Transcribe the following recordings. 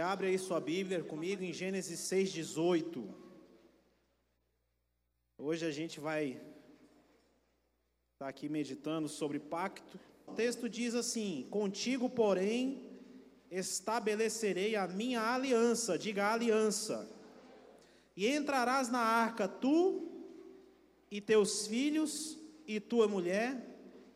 Abre aí sua Bíblia comigo em Gênesis 6,18. Hoje a gente vai estar tá aqui meditando sobre pacto. O texto diz assim: Contigo, porém, estabelecerei a minha aliança, diga aliança, e entrarás na arca tu e teus filhos e tua mulher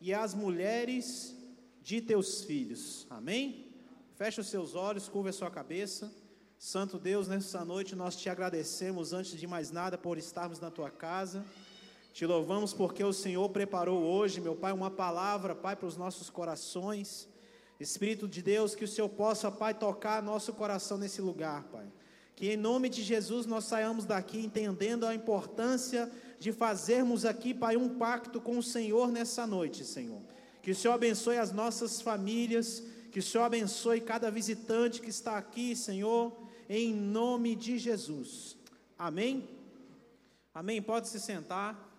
e as mulheres de teus filhos. Amém? Feche os seus olhos, curva a sua cabeça. Santo Deus, nessa noite nós te agradecemos, antes de mais nada, por estarmos na tua casa. Te louvamos porque o Senhor preparou hoje, meu Pai, uma palavra, Pai, para os nossos corações. Espírito de Deus, que o Senhor possa, Pai, tocar nosso coração nesse lugar, Pai. Que em nome de Jesus nós saiamos daqui entendendo a importância de fazermos aqui, Pai, um pacto com o Senhor nessa noite, Senhor. Que o Senhor abençoe as nossas famílias, que o Senhor abençoe cada visitante que está aqui, Senhor, em nome de Jesus. Amém? Amém? Pode se sentar.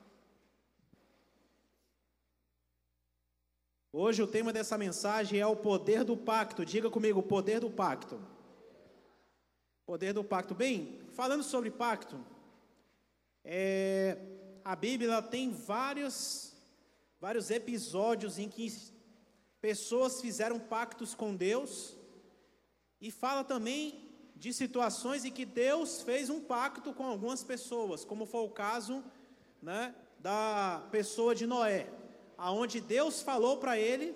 Hoje o tema dessa mensagem é o poder do pacto. Diga comigo, o poder do pacto. Poder do pacto. Bem, falando sobre pacto, é, a Bíblia tem vários, vários episódios em que pessoas fizeram pactos com Deus, e fala também de situações em que Deus fez um pacto com algumas pessoas, como foi o caso né, da pessoa de Noé, aonde Deus falou para ele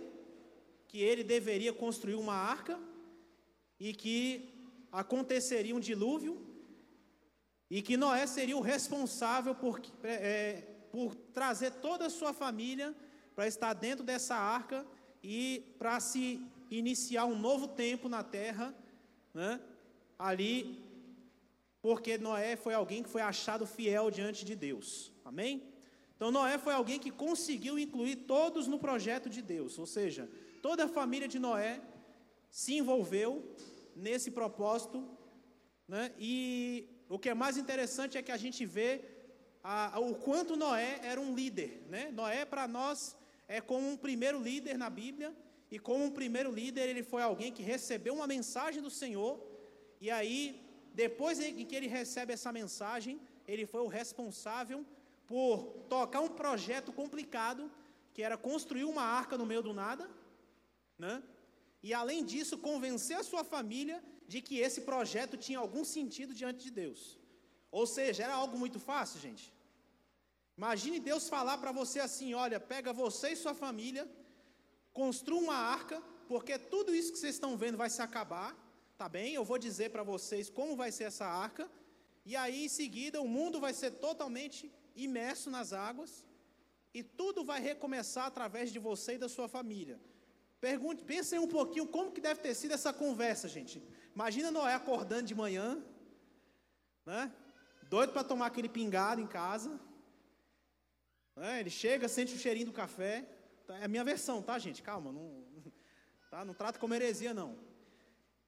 que ele deveria construir uma arca e que aconteceria um dilúvio e que Noé seria o responsável por, é, por trazer toda a sua família para estar dentro dessa arca e para se iniciar um novo tempo na terra, né? ali, porque Noé foi alguém que foi achado fiel diante de Deus, amém? Então, Noé foi alguém que conseguiu incluir todos no projeto de Deus, ou seja, toda a família de Noé se envolveu nesse propósito, né? e o que é mais interessante é que a gente vê a, o quanto Noé era um líder, né? Noé, para nós, é como um primeiro líder na Bíblia, e como um primeiro líder, ele foi alguém que recebeu uma mensagem do Senhor, e aí, depois que ele recebe essa mensagem, ele foi o responsável por tocar um projeto complicado, que era construir uma arca no meio do nada, né? E além disso, convencer a sua família de que esse projeto tinha algum sentido diante de Deus. Ou seja, era algo muito fácil, gente. Imagine Deus falar para você assim: olha, pega você e sua família, construa uma arca, porque tudo isso que vocês estão vendo vai se acabar, tá bem? Eu vou dizer para vocês como vai ser essa arca, e aí em seguida o mundo vai ser totalmente imerso nas águas, e tudo vai recomeçar através de você e da sua família. Pergunte, pensem um pouquinho como que deve ter sido essa conversa, gente. Imagina Noé acordando de manhã, né? Doido para tomar aquele pingado em casa. É, ele chega, sente o cheirinho do café. É a minha versão, tá, gente? Calma, não, tá? não trata como heresia, não.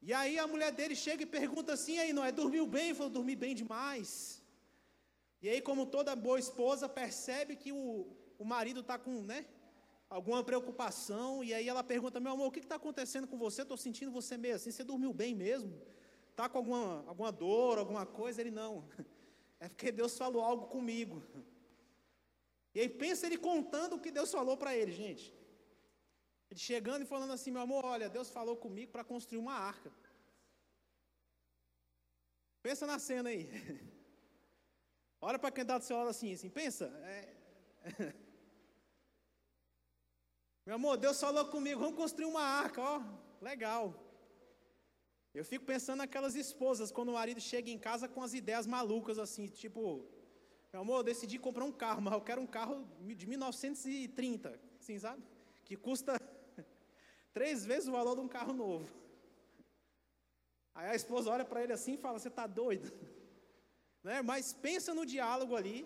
E aí a mulher dele chega e pergunta assim, aí, Noé, dormiu bem? Falou, dormi bem demais. E aí, como toda boa esposa, percebe que o, o marido está com, né, alguma preocupação, e aí ela pergunta, meu amor, o que está acontecendo com você? Estou sentindo você meio assim, você dormiu bem mesmo? Está com alguma, alguma dor, alguma coisa? Ele, não, é porque Deus falou algo comigo. E aí pensa ele contando o que Deus falou para ele, gente. Ele chegando e falando assim, meu amor, olha, Deus falou comigo para construir uma arca. Pensa na cena aí. Olha para quem está do seu lado assim, assim, pensa. É... meu amor, Deus falou comigo, vamos construir uma arca, ó, legal. Eu fico pensando naquelas esposas, quando o marido chega em casa com as ideias malucas assim, tipo, meu amor, eu decidi comprar um carro, mas eu quero um carro de 1930, assim, sabe? Que custa três vezes o valor de um carro novo. Aí a esposa olha para ele assim e fala: Você está doido? Né? Mas pensa no diálogo ali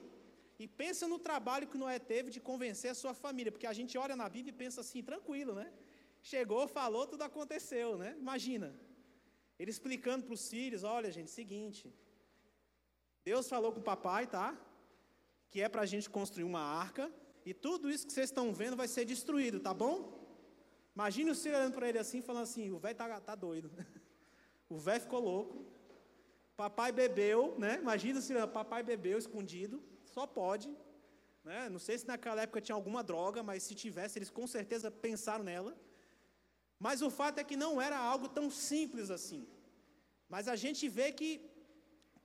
e pensa no trabalho que Noé teve de convencer a sua família, porque a gente olha na Bíblia e pensa assim, tranquilo, né? Chegou, falou, tudo aconteceu, né? Imagina. Ele explicando para os filhos: Olha, gente, seguinte. Deus falou com o papai, tá? Que é para a gente construir uma arca, e tudo isso que vocês estão vendo vai ser destruído, tá bom? Imagine o senhor olhando para ele assim, falando assim: o velho tá, tá doido. O velho ficou louco. Papai bebeu, né? Imagina se papai bebeu escondido, só pode. Né? Não sei se naquela época tinha alguma droga, mas se tivesse, eles com certeza pensaram nela. Mas o fato é que não era algo tão simples assim. Mas a gente vê que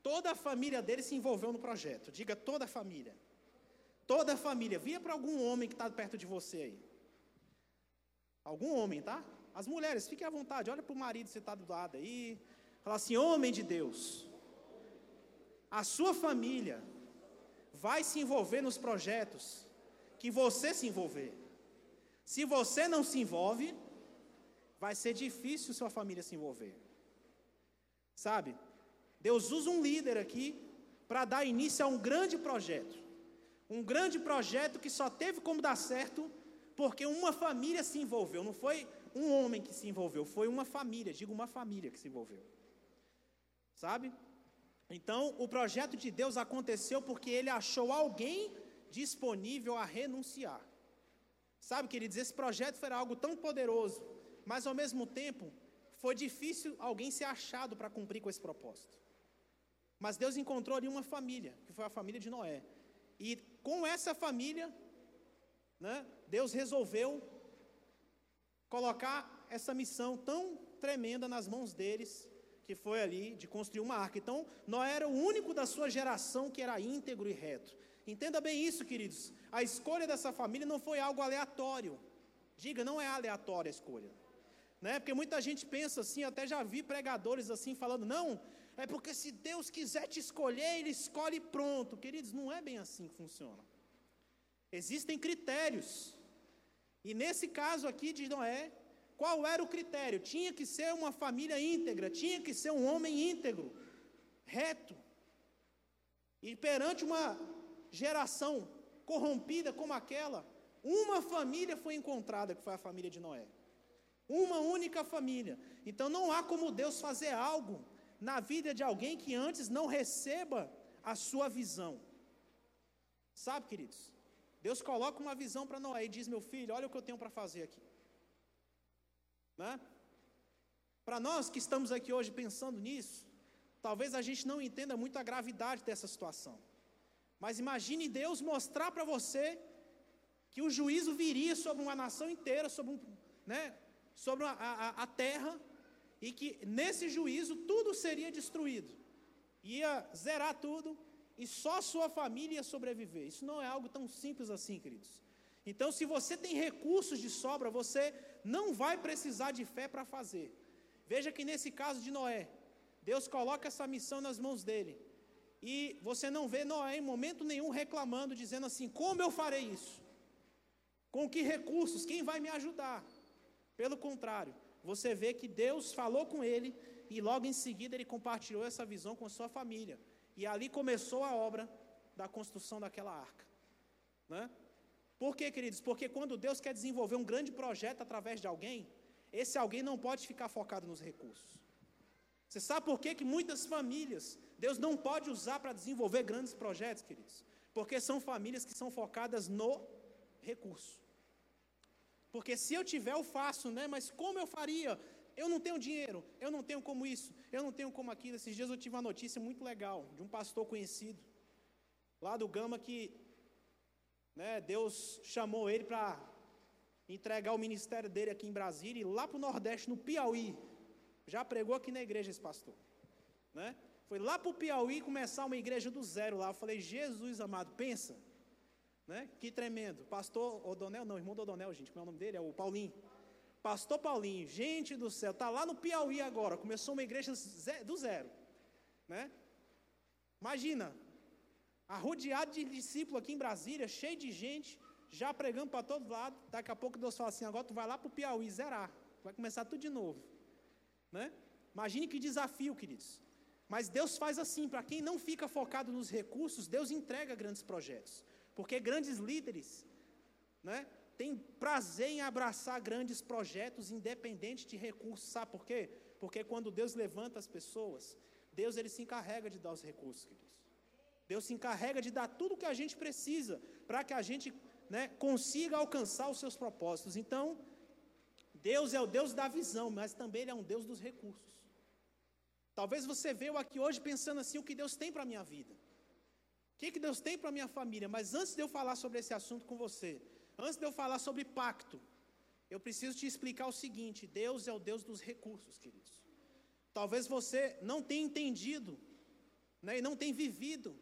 toda a família dele se envolveu no projeto. Diga toda a família. Toda a família. Via para algum homem que está perto de você aí. Algum homem, tá? As mulheres, fiquem à vontade. Olha para o marido você está do lado aí. Fala assim: homem de Deus. A sua família vai se envolver nos projetos que você se envolver. Se você não se envolve, vai ser difícil sua família se envolver. Sabe? Deus usa um líder aqui para dar início a um grande projeto. Um grande projeto que só teve como dar certo porque uma família se envolveu. Não foi um homem que se envolveu, foi uma família, digo uma família que se envolveu. Sabe? Então, o projeto de Deus aconteceu porque ele achou alguém disponível a renunciar. Sabe, queridos, esse projeto foi algo tão poderoso, mas ao mesmo tempo foi difícil alguém ser achado para cumprir com esse propósito. Mas Deus encontrou ali uma família, que foi a família de Noé. E com essa família, né, Deus resolveu colocar essa missão tão tremenda nas mãos deles que foi ali de construir uma arca. Então, Noé era o único da sua geração que era íntegro e reto. Entenda bem isso, queridos. A escolha dessa família não foi algo aleatório. Diga, não é aleatória a escolha. Né? Porque muita gente pensa assim, até já vi pregadores assim falando, não, é porque se Deus quiser te escolher, Ele escolhe pronto. Queridos, não é bem assim que funciona. Existem critérios. E nesse caso aqui de Noé, qual era o critério? Tinha que ser uma família íntegra, tinha que ser um homem íntegro, reto. E perante uma geração corrompida como aquela, uma família foi encontrada, que foi a família de Noé. Uma única família. Então não há como Deus fazer algo na vida de alguém que antes não receba a sua visão. Sabe, queridos? Deus coloca uma visão para Noé e diz: Meu filho, olha o que eu tenho para fazer aqui. Né? Para nós que estamos aqui hoje pensando nisso, talvez a gente não entenda muito a gravidade dessa situação. Mas imagine Deus mostrar para você que o juízo viria sobre uma nação inteira, sobre, um, né, sobre a, a, a terra, e que nesse juízo tudo seria destruído. Ia zerar tudo, e só sua família ia sobreviver. Isso não é algo tão simples assim, queridos. Então, se você tem recursos de sobra, você não vai precisar de fé para fazer. Veja que nesse caso de Noé, Deus coloca essa missão nas mãos dele. E você não vê Noé em momento nenhum reclamando, dizendo assim: como eu farei isso? Com que recursos? Quem vai me ajudar? Pelo contrário, você vê que Deus falou com ele e logo em seguida ele compartilhou essa visão com sua família. E ali começou a obra da construção daquela arca. Né? Por quê, queridos? Porque quando Deus quer desenvolver um grande projeto através de alguém, esse alguém não pode ficar focado nos recursos. Você sabe por quê que muitas famílias Deus não pode usar para desenvolver grandes projetos, queridos? Porque são famílias que são focadas no recurso. Porque se eu tiver, eu faço, né? Mas como eu faria? Eu não tenho dinheiro, eu não tenho como isso, eu não tenho como aquilo. Esses dias eu tive uma notícia muito legal de um pastor conhecido, lá do Gama, que né, Deus chamou ele para entregar o ministério dele aqui em Brasília e lá para o Nordeste, no Piauí. Já pregou aqui na igreja esse pastor. Né? Foi lá para o Piauí começar uma igreja do zero lá. Eu falei, Jesus amado, pensa. Né? Que tremendo. Pastor Odonel, não, irmão do Odonel, gente, como é o nome dele? É o Paulinho. Pastor Paulinho, gente do céu, está lá no Piauí agora, começou uma igreja do zero. Né? Imagina, arrodeado de discípulos aqui em Brasília, cheio de gente, já pregando para todo lado. Daqui a pouco Deus fala assim: agora tu vai lá para o Piauí zerar, vai começar tudo de novo. Né? Imagine que desafio, queridos. Mas Deus faz assim, para quem não fica focado nos recursos, Deus entrega grandes projetos. Porque grandes líderes né, têm prazer em abraçar grandes projetos, independente de recursos. Sabe por quê? Porque quando Deus levanta as pessoas, Deus ele se encarrega de dar os recursos, queridos. Deus se encarrega de dar tudo o que a gente precisa para que a gente né, consiga alcançar os seus propósitos. Então, Deus é o Deus da visão, mas também Ele é um Deus dos recursos. Talvez você veio aqui hoje pensando assim: o que Deus tem para a minha vida? O que, que Deus tem para minha família? Mas antes de eu falar sobre esse assunto com você, antes de eu falar sobre pacto, eu preciso te explicar o seguinte: Deus é o Deus dos recursos, queridos. Talvez você não tenha entendido, né, e não tenha vivido,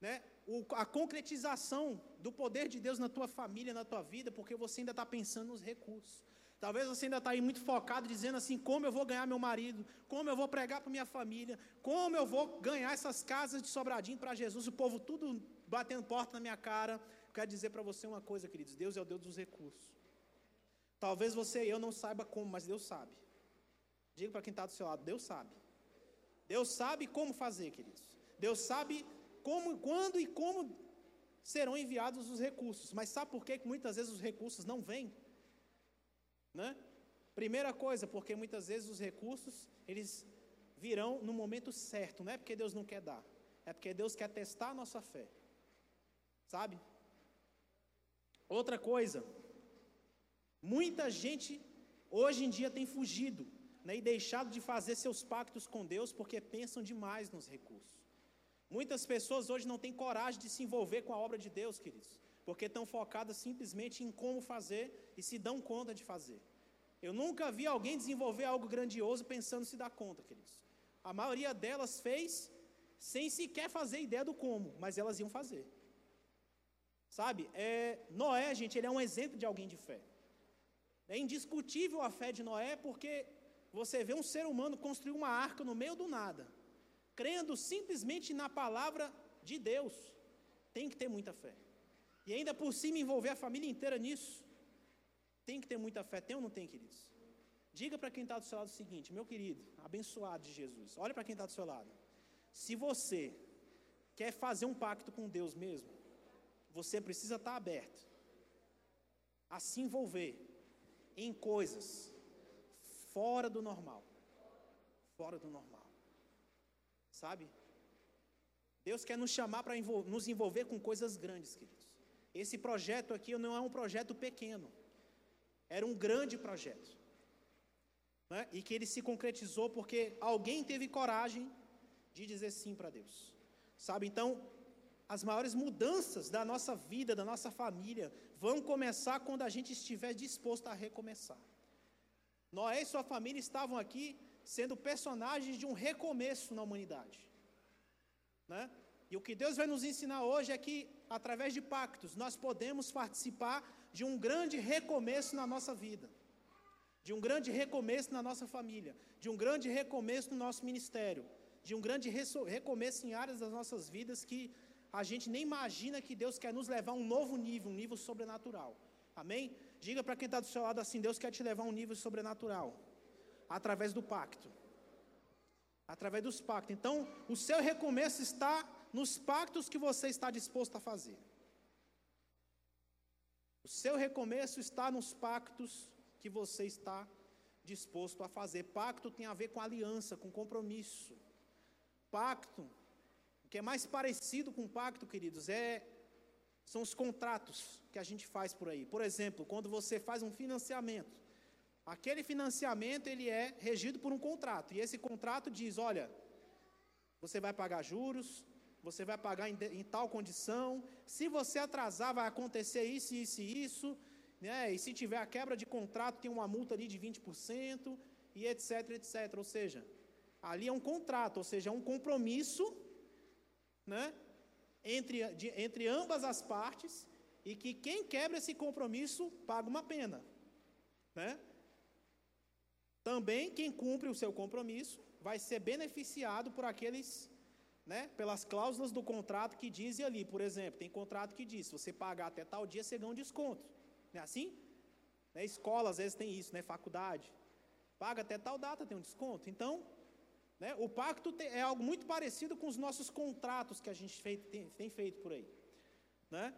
né, a concretização do poder de Deus na tua família, na tua vida, porque você ainda está pensando nos recursos. Talvez você ainda está aí muito focado, dizendo assim: como eu vou ganhar meu marido, como eu vou pregar para minha família, como eu vou ganhar essas casas de sobradinho para Jesus, o povo tudo batendo porta na minha cara. Quero dizer para você uma coisa, queridos: Deus é o Deus dos recursos. Talvez você e eu não saiba como, mas Deus sabe. Diga para quem está do seu lado: Deus sabe. Deus sabe como fazer, queridos. Deus sabe como, quando e como serão enviados os recursos. Mas sabe por que muitas vezes os recursos não vêm? Né? Primeira coisa, porque muitas vezes os recursos, eles virão no momento certo, não é porque Deus não quer dar, é porque Deus quer testar a nossa fé. Sabe? Outra coisa, muita gente hoje em dia tem fugido né, e deixado de fazer seus pactos com Deus porque pensam demais nos recursos. Muitas pessoas hoje não têm coragem de se envolver com a obra de Deus, queridos porque estão focadas simplesmente em como fazer e se dão conta de fazer. Eu nunca vi alguém desenvolver algo grandioso pensando se dar conta, queridos. A maioria delas fez sem sequer fazer ideia do como, mas elas iam fazer. Sabe, é, Noé, gente, ele é um exemplo de alguém de fé. É indiscutível a fé de Noé porque você vê um ser humano construir uma arca no meio do nada, crendo simplesmente na palavra de Deus. Tem que ter muita fé. E ainda por cima envolver a família inteira nisso. Tem que ter muita fé, tem ou não tem, queridos? Diga para quem está do seu lado o seguinte, meu querido, abençoado de Jesus, olha para quem está do seu lado. Se você quer fazer um pacto com Deus mesmo, você precisa estar tá aberto a se envolver em coisas fora do normal. Fora do normal. Sabe? Deus quer nos chamar para nos envolver com coisas grandes, queridos. Esse projeto aqui não é um projeto pequeno, era um grande projeto. Né? E que ele se concretizou porque alguém teve coragem de dizer sim para Deus. Sabe, então, as maiores mudanças da nossa vida, da nossa família, vão começar quando a gente estiver disposto a recomeçar. Noé e sua família estavam aqui sendo personagens de um recomeço na humanidade. Né? E o que Deus vai nos ensinar hoje é que, através de pactos, nós podemos participar de um grande recomeço na nossa vida, de um grande recomeço na nossa família, de um grande recomeço no nosso ministério, de um grande recomeço em áreas das nossas vidas que a gente nem imagina que Deus quer nos levar a um novo nível, um nível sobrenatural. Amém? Diga para quem está do seu lado assim: Deus quer te levar a um nível sobrenatural, através do pacto. Através dos pactos. Então, o seu recomeço está nos pactos que você está disposto a fazer. O seu recomeço está nos pactos que você está disposto a fazer. Pacto tem a ver com aliança, com compromisso. Pacto, o que é mais parecido com pacto, queridos, é são os contratos que a gente faz por aí. Por exemplo, quando você faz um financiamento, aquele financiamento ele é regido por um contrato e esse contrato diz, olha, você vai pagar juros, você vai pagar em, em, tal condição, se você atrasar vai acontecer isso, isso e isso, né? e se tiver a quebra de contrato tem uma multa ali de 20%, e etc, etc. Ou seja, ali é um contrato, ou seja, é um compromisso né? entre, de, entre ambas as partes, e que quem quebra esse compromisso paga uma pena. Né? Também quem cumpre o seu compromisso vai ser beneficiado por aqueles né, pelas cláusulas do contrato que dizem ali, por exemplo, tem contrato que diz, se você pagar até tal dia, você ganha um desconto. Não é assim? Né, escola, às vezes, tem isso, né, faculdade. Paga até tal data, tem um desconto. Então, né, o pacto é algo muito parecido com os nossos contratos que a gente tem, tem feito por aí. Né?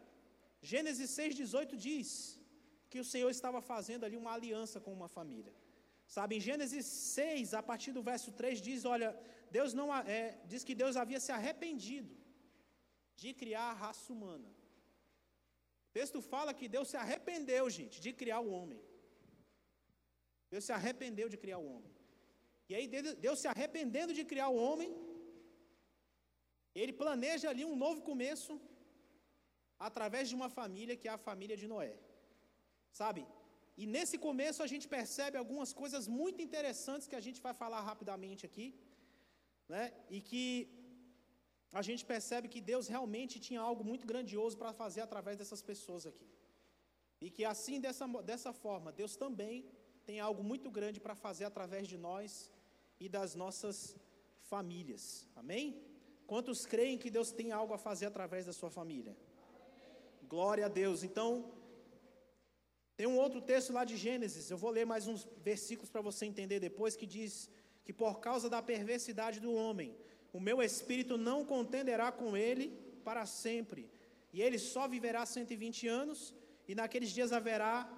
Gênesis 6,18 diz que o Senhor estava fazendo ali uma aliança com uma família. Sabe, em Gênesis 6, a partir do verso 3, diz: olha, Deus não é, diz que Deus havia se arrependido de criar a raça humana. O texto fala que Deus se arrependeu, gente, de criar o homem. Deus se arrependeu de criar o homem. E aí Deus se arrependendo de criar o homem, ele planeja ali um novo começo através de uma família que é a família de Noé. Sabe? E nesse começo a gente percebe algumas coisas muito interessantes que a gente vai falar rapidamente aqui, né? E que a gente percebe que Deus realmente tinha algo muito grandioso para fazer através dessas pessoas aqui. E que assim, dessa, dessa forma, Deus também tem algo muito grande para fazer através de nós e das nossas famílias. Amém? Quantos creem que Deus tem algo a fazer através da sua família? Glória a Deus. Então, tem um outro texto lá de Gênesis, eu vou ler mais uns versículos para você entender depois, que diz que por causa da perversidade do homem, o meu espírito não contenderá com ele para sempre, e ele só viverá 120 anos, e naqueles dias haverá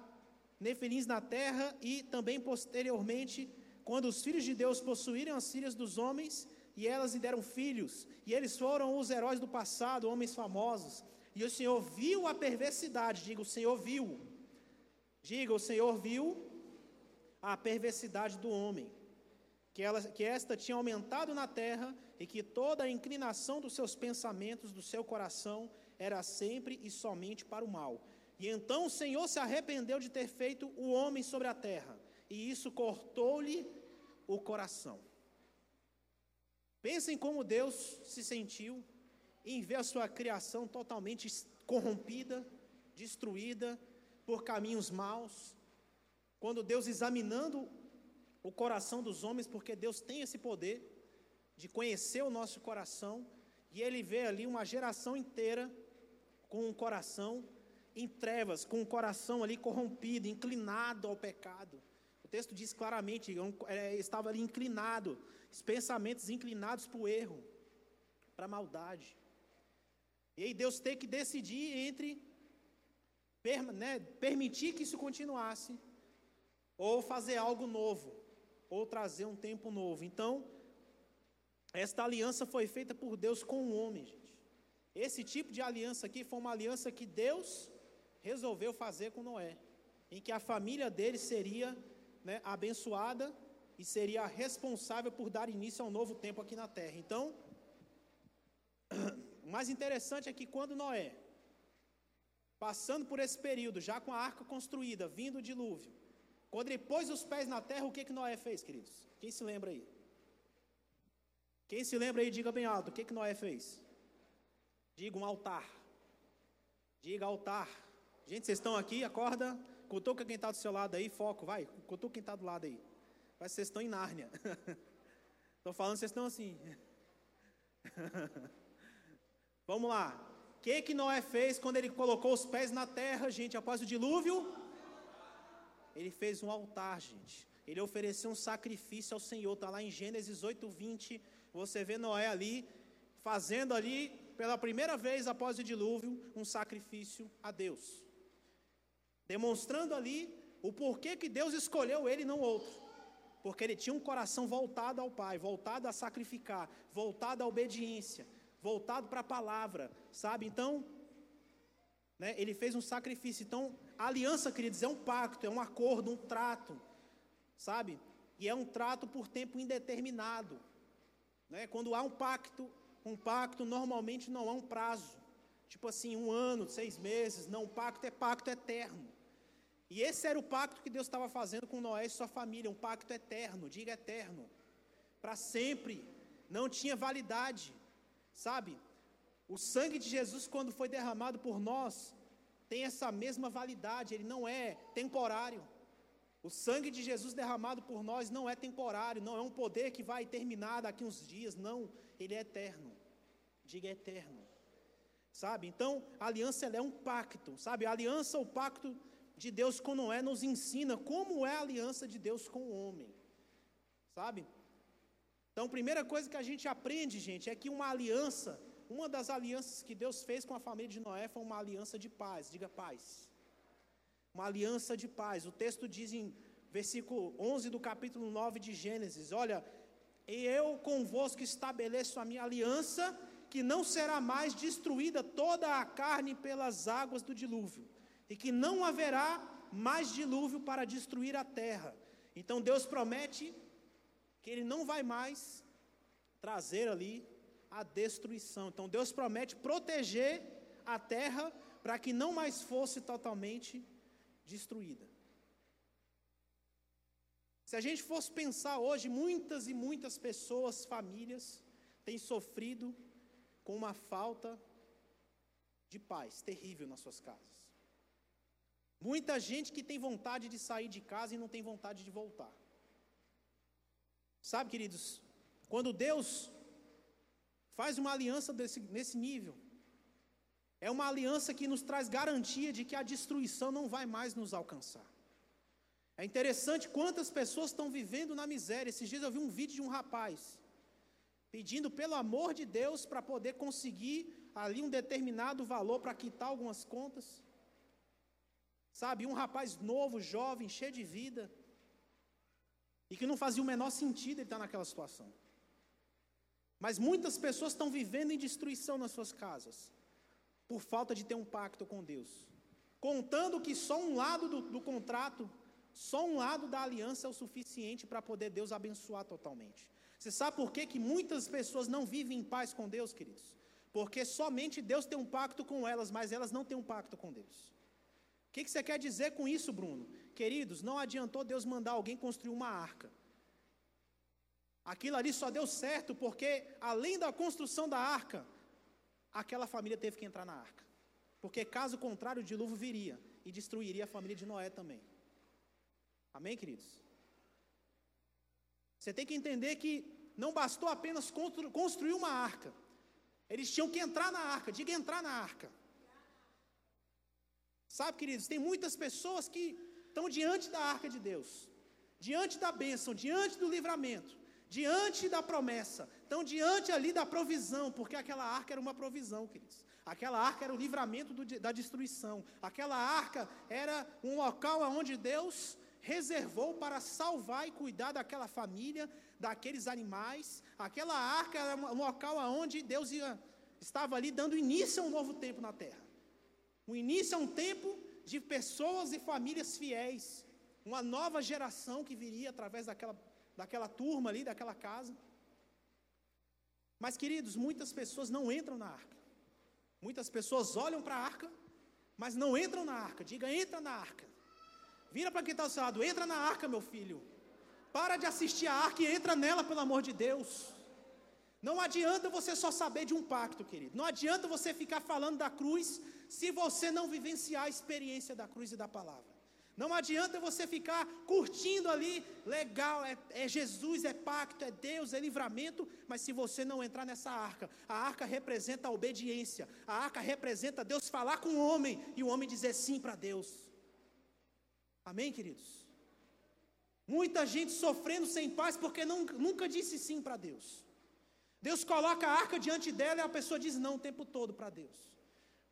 nefilins na terra, e também posteriormente, quando os filhos de Deus possuírem as filhas dos homens, e elas lhe deram filhos, e eles foram os heróis do passado, homens famosos. E o Senhor viu a perversidade, diga, o Senhor viu. Diga, o Senhor viu a perversidade do homem, que, ela, que esta tinha aumentado na terra e que toda a inclinação dos seus pensamentos, do seu coração, era sempre e somente para o mal. E então o Senhor se arrependeu de ter feito o homem sobre a terra, e isso cortou-lhe o coração. Pensem como Deus se sentiu em ver a sua criação totalmente corrompida, destruída por caminhos maus. Quando Deus examinando o coração dos homens, porque Deus tem esse poder de conhecer o nosso coração, e ele vê ali uma geração inteira com um coração em trevas, com um coração ali corrompido, inclinado ao pecado. O texto diz claramente, é, estava ali inclinado, os pensamentos inclinados para o erro, para a maldade. E aí Deus tem que decidir entre né, permitir que isso continuasse, ou fazer algo novo, ou trazer um tempo novo. Então, esta aliança foi feita por Deus com o homem, gente. Esse tipo de aliança aqui foi uma aliança que Deus resolveu fazer com Noé, em que a família dele seria né, abençoada e seria responsável por dar início a um novo tempo aqui na terra. Então, o mais interessante é que quando Noé, passando por esse período, já com a arca construída, vindo o dilúvio, quando ele pôs os pés na terra, o que, que Noé fez, queridos? Quem se lembra aí? Quem se lembra aí, diga bem alto, o que, que Noé fez? Diga um altar. Diga altar. Gente, vocês estão aqui, acorda, cutuca quem está do seu lado aí, foco, vai, cutuca quem está do lado aí. Que vocês estão em Nárnia. Estou falando, vocês estão assim. Vamos lá. Que, que Noé fez quando ele colocou os pés na terra, gente, após o dilúvio? Ele fez um altar, gente. Ele ofereceu um sacrifício ao Senhor. Está lá em Gênesis 8, 20. Você vê Noé ali, fazendo ali, pela primeira vez após o dilúvio, um sacrifício a Deus. Demonstrando ali o porquê que Deus escolheu ele e não outro porque ele tinha um coração voltado ao Pai, voltado a sacrificar, voltado à obediência, voltado para a palavra, sabe? Então, né, ele fez um sacrifício. Então, a aliança, queridos, é um pacto, é um acordo, um trato, sabe? E é um trato por tempo indeterminado. Né? Quando há um pacto, um pacto normalmente não há um prazo, tipo assim, um ano, seis meses. Não, pacto é pacto eterno. E esse era o pacto que Deus estava fazendo com Noé e sua família, um pacto eterno, diga eterno, para sempre, não tinha validade, sabe? O sangue de Jesus, quando foi derramado por nós, tem essa mesma validade, ele não é temporário. O sangue de Jesus derramado por nós não é temporário, não é um poder que vai terminar daqui uns dias, não, ele é eterno. Diga eterno. Sabe? Então, a aliança é um pacto, sabe? A aliança, o pacto de Deus com Noé nos ensina como é a aliança de Deus com o homem. Sabe? Então, a primeira coisa que a gente aprende, gente, é que uma aliança, uma das alianças que Deus fez com a família de Noé foi uma aliança de paz. Diga paz. Uma aliança de paz. O texto diz em versículo 11 do capítulo 9 de Gênesis: Olha, e eu convosco estabeleço a minha aliança, que não será mais destruída toda a carne pelas águas do dilúvio e que não haverá mais dilúvio para destruir a terra. Então Deus promete que ele não vai mais trazer ali a destruição. Então Deus promete proteger a terra para que não mais fosse totalmente destruída. Se a gente fosse pensar hoje, muitas e muitas pessoas, famílias, têm sofrido com uma falta de paz terrível nas suas casas. Muita gente que tem vontade de sair de casa e não tem vontade de voltar. Sabe, queridos, quando Deus faz uma aliança desse, nesse nível, é uma aliança que nos traz garantia de que a destruição não vai mais nos alcançar. É interessante quantas pessoas estão vivendo na miséria. Esses dias eu vi um vídeo de um rapaz pedindo pelo amor de Deus para poder conseguir ali um determinado valor para quitar algumas contas. Sabe, um rapaz novo, jovem, cheio de vida, e que não fazia o menor sentido ele estar naquela situação. Mas muitas pessoas estão vivendo em destruição nas suas casas, por falta de ter um pacto com Deus, contando que só um lado do, do contrato, só um lado da aliança é o suficiente para poder Deus abençoar totalmente. Você sabe por que, que muitas pessoas não vivem em paz com Deus, queridos? Porque somente Deus tem um pacto com elas, mas elas não têm um pacto com Deus. O que, que você quer dizer com isso, Bruno? Queridos, não adiantou Deus mandar alguém construir uma arca. Aquilo ali só deu certo porque, além da construção da arca, aquela família teve que entrar na arca. Porque, caso contrário, o dilúvio viria e destruiria a família de Noé também. Amém, queridos? Você tem que entender que não bastou apenas construir uma arca. Eles tinham que entrar na arca. Diga entrar na arca. Sabe, queridos, tem muitas pessoas que estão diante da arca de Deus, diante da bênção, diante do livramento, diante da promessa, estão diante ali da provisão, porque aquela arca era uma provisão, queridos. Aquela arca era o livramento do, da destruição. Aquela arca era um local onde Deus reservou para salvar e cuidar daquela família, daqueles animais. Aquela arca era um local onde Deus ia, estava ali dando início a um novo tempo na terra. O início a um tempo de pessoas e famílias fiéis, uma nova geração que viria através daquela, daquela turma ali, daquela casa. Mas, queridos, muitas pessoas não entram na arca. Muitas pessoas olham para a arca, mas não entram na arca. Diga, entra na arca. Vira para quem está ao seu lado, entra na arca, meu filho. Para de assistir a arca e entra nela, pelo amor de Deus. Não adianta você só saber de um pacto, querido. Não adianta você ficar falando da cruz se você não vivenciar a experiência da cruz e da palavra. Não adianta você ficar curtindo ali, legal, é, é, Jesus, é pacto, é Deus, é livramento, mas se você não entrar nessa arca, a arca representa a obediência, a arca representa Deus falar com o homem e o homem dizer sim para Deus. Amém, queridos? Muita gente sofrendo sem paz porque não, nunca disse sim para Deus. Deus coloca a arca diante dela e a pessoa diz não o tempo todo para Deus.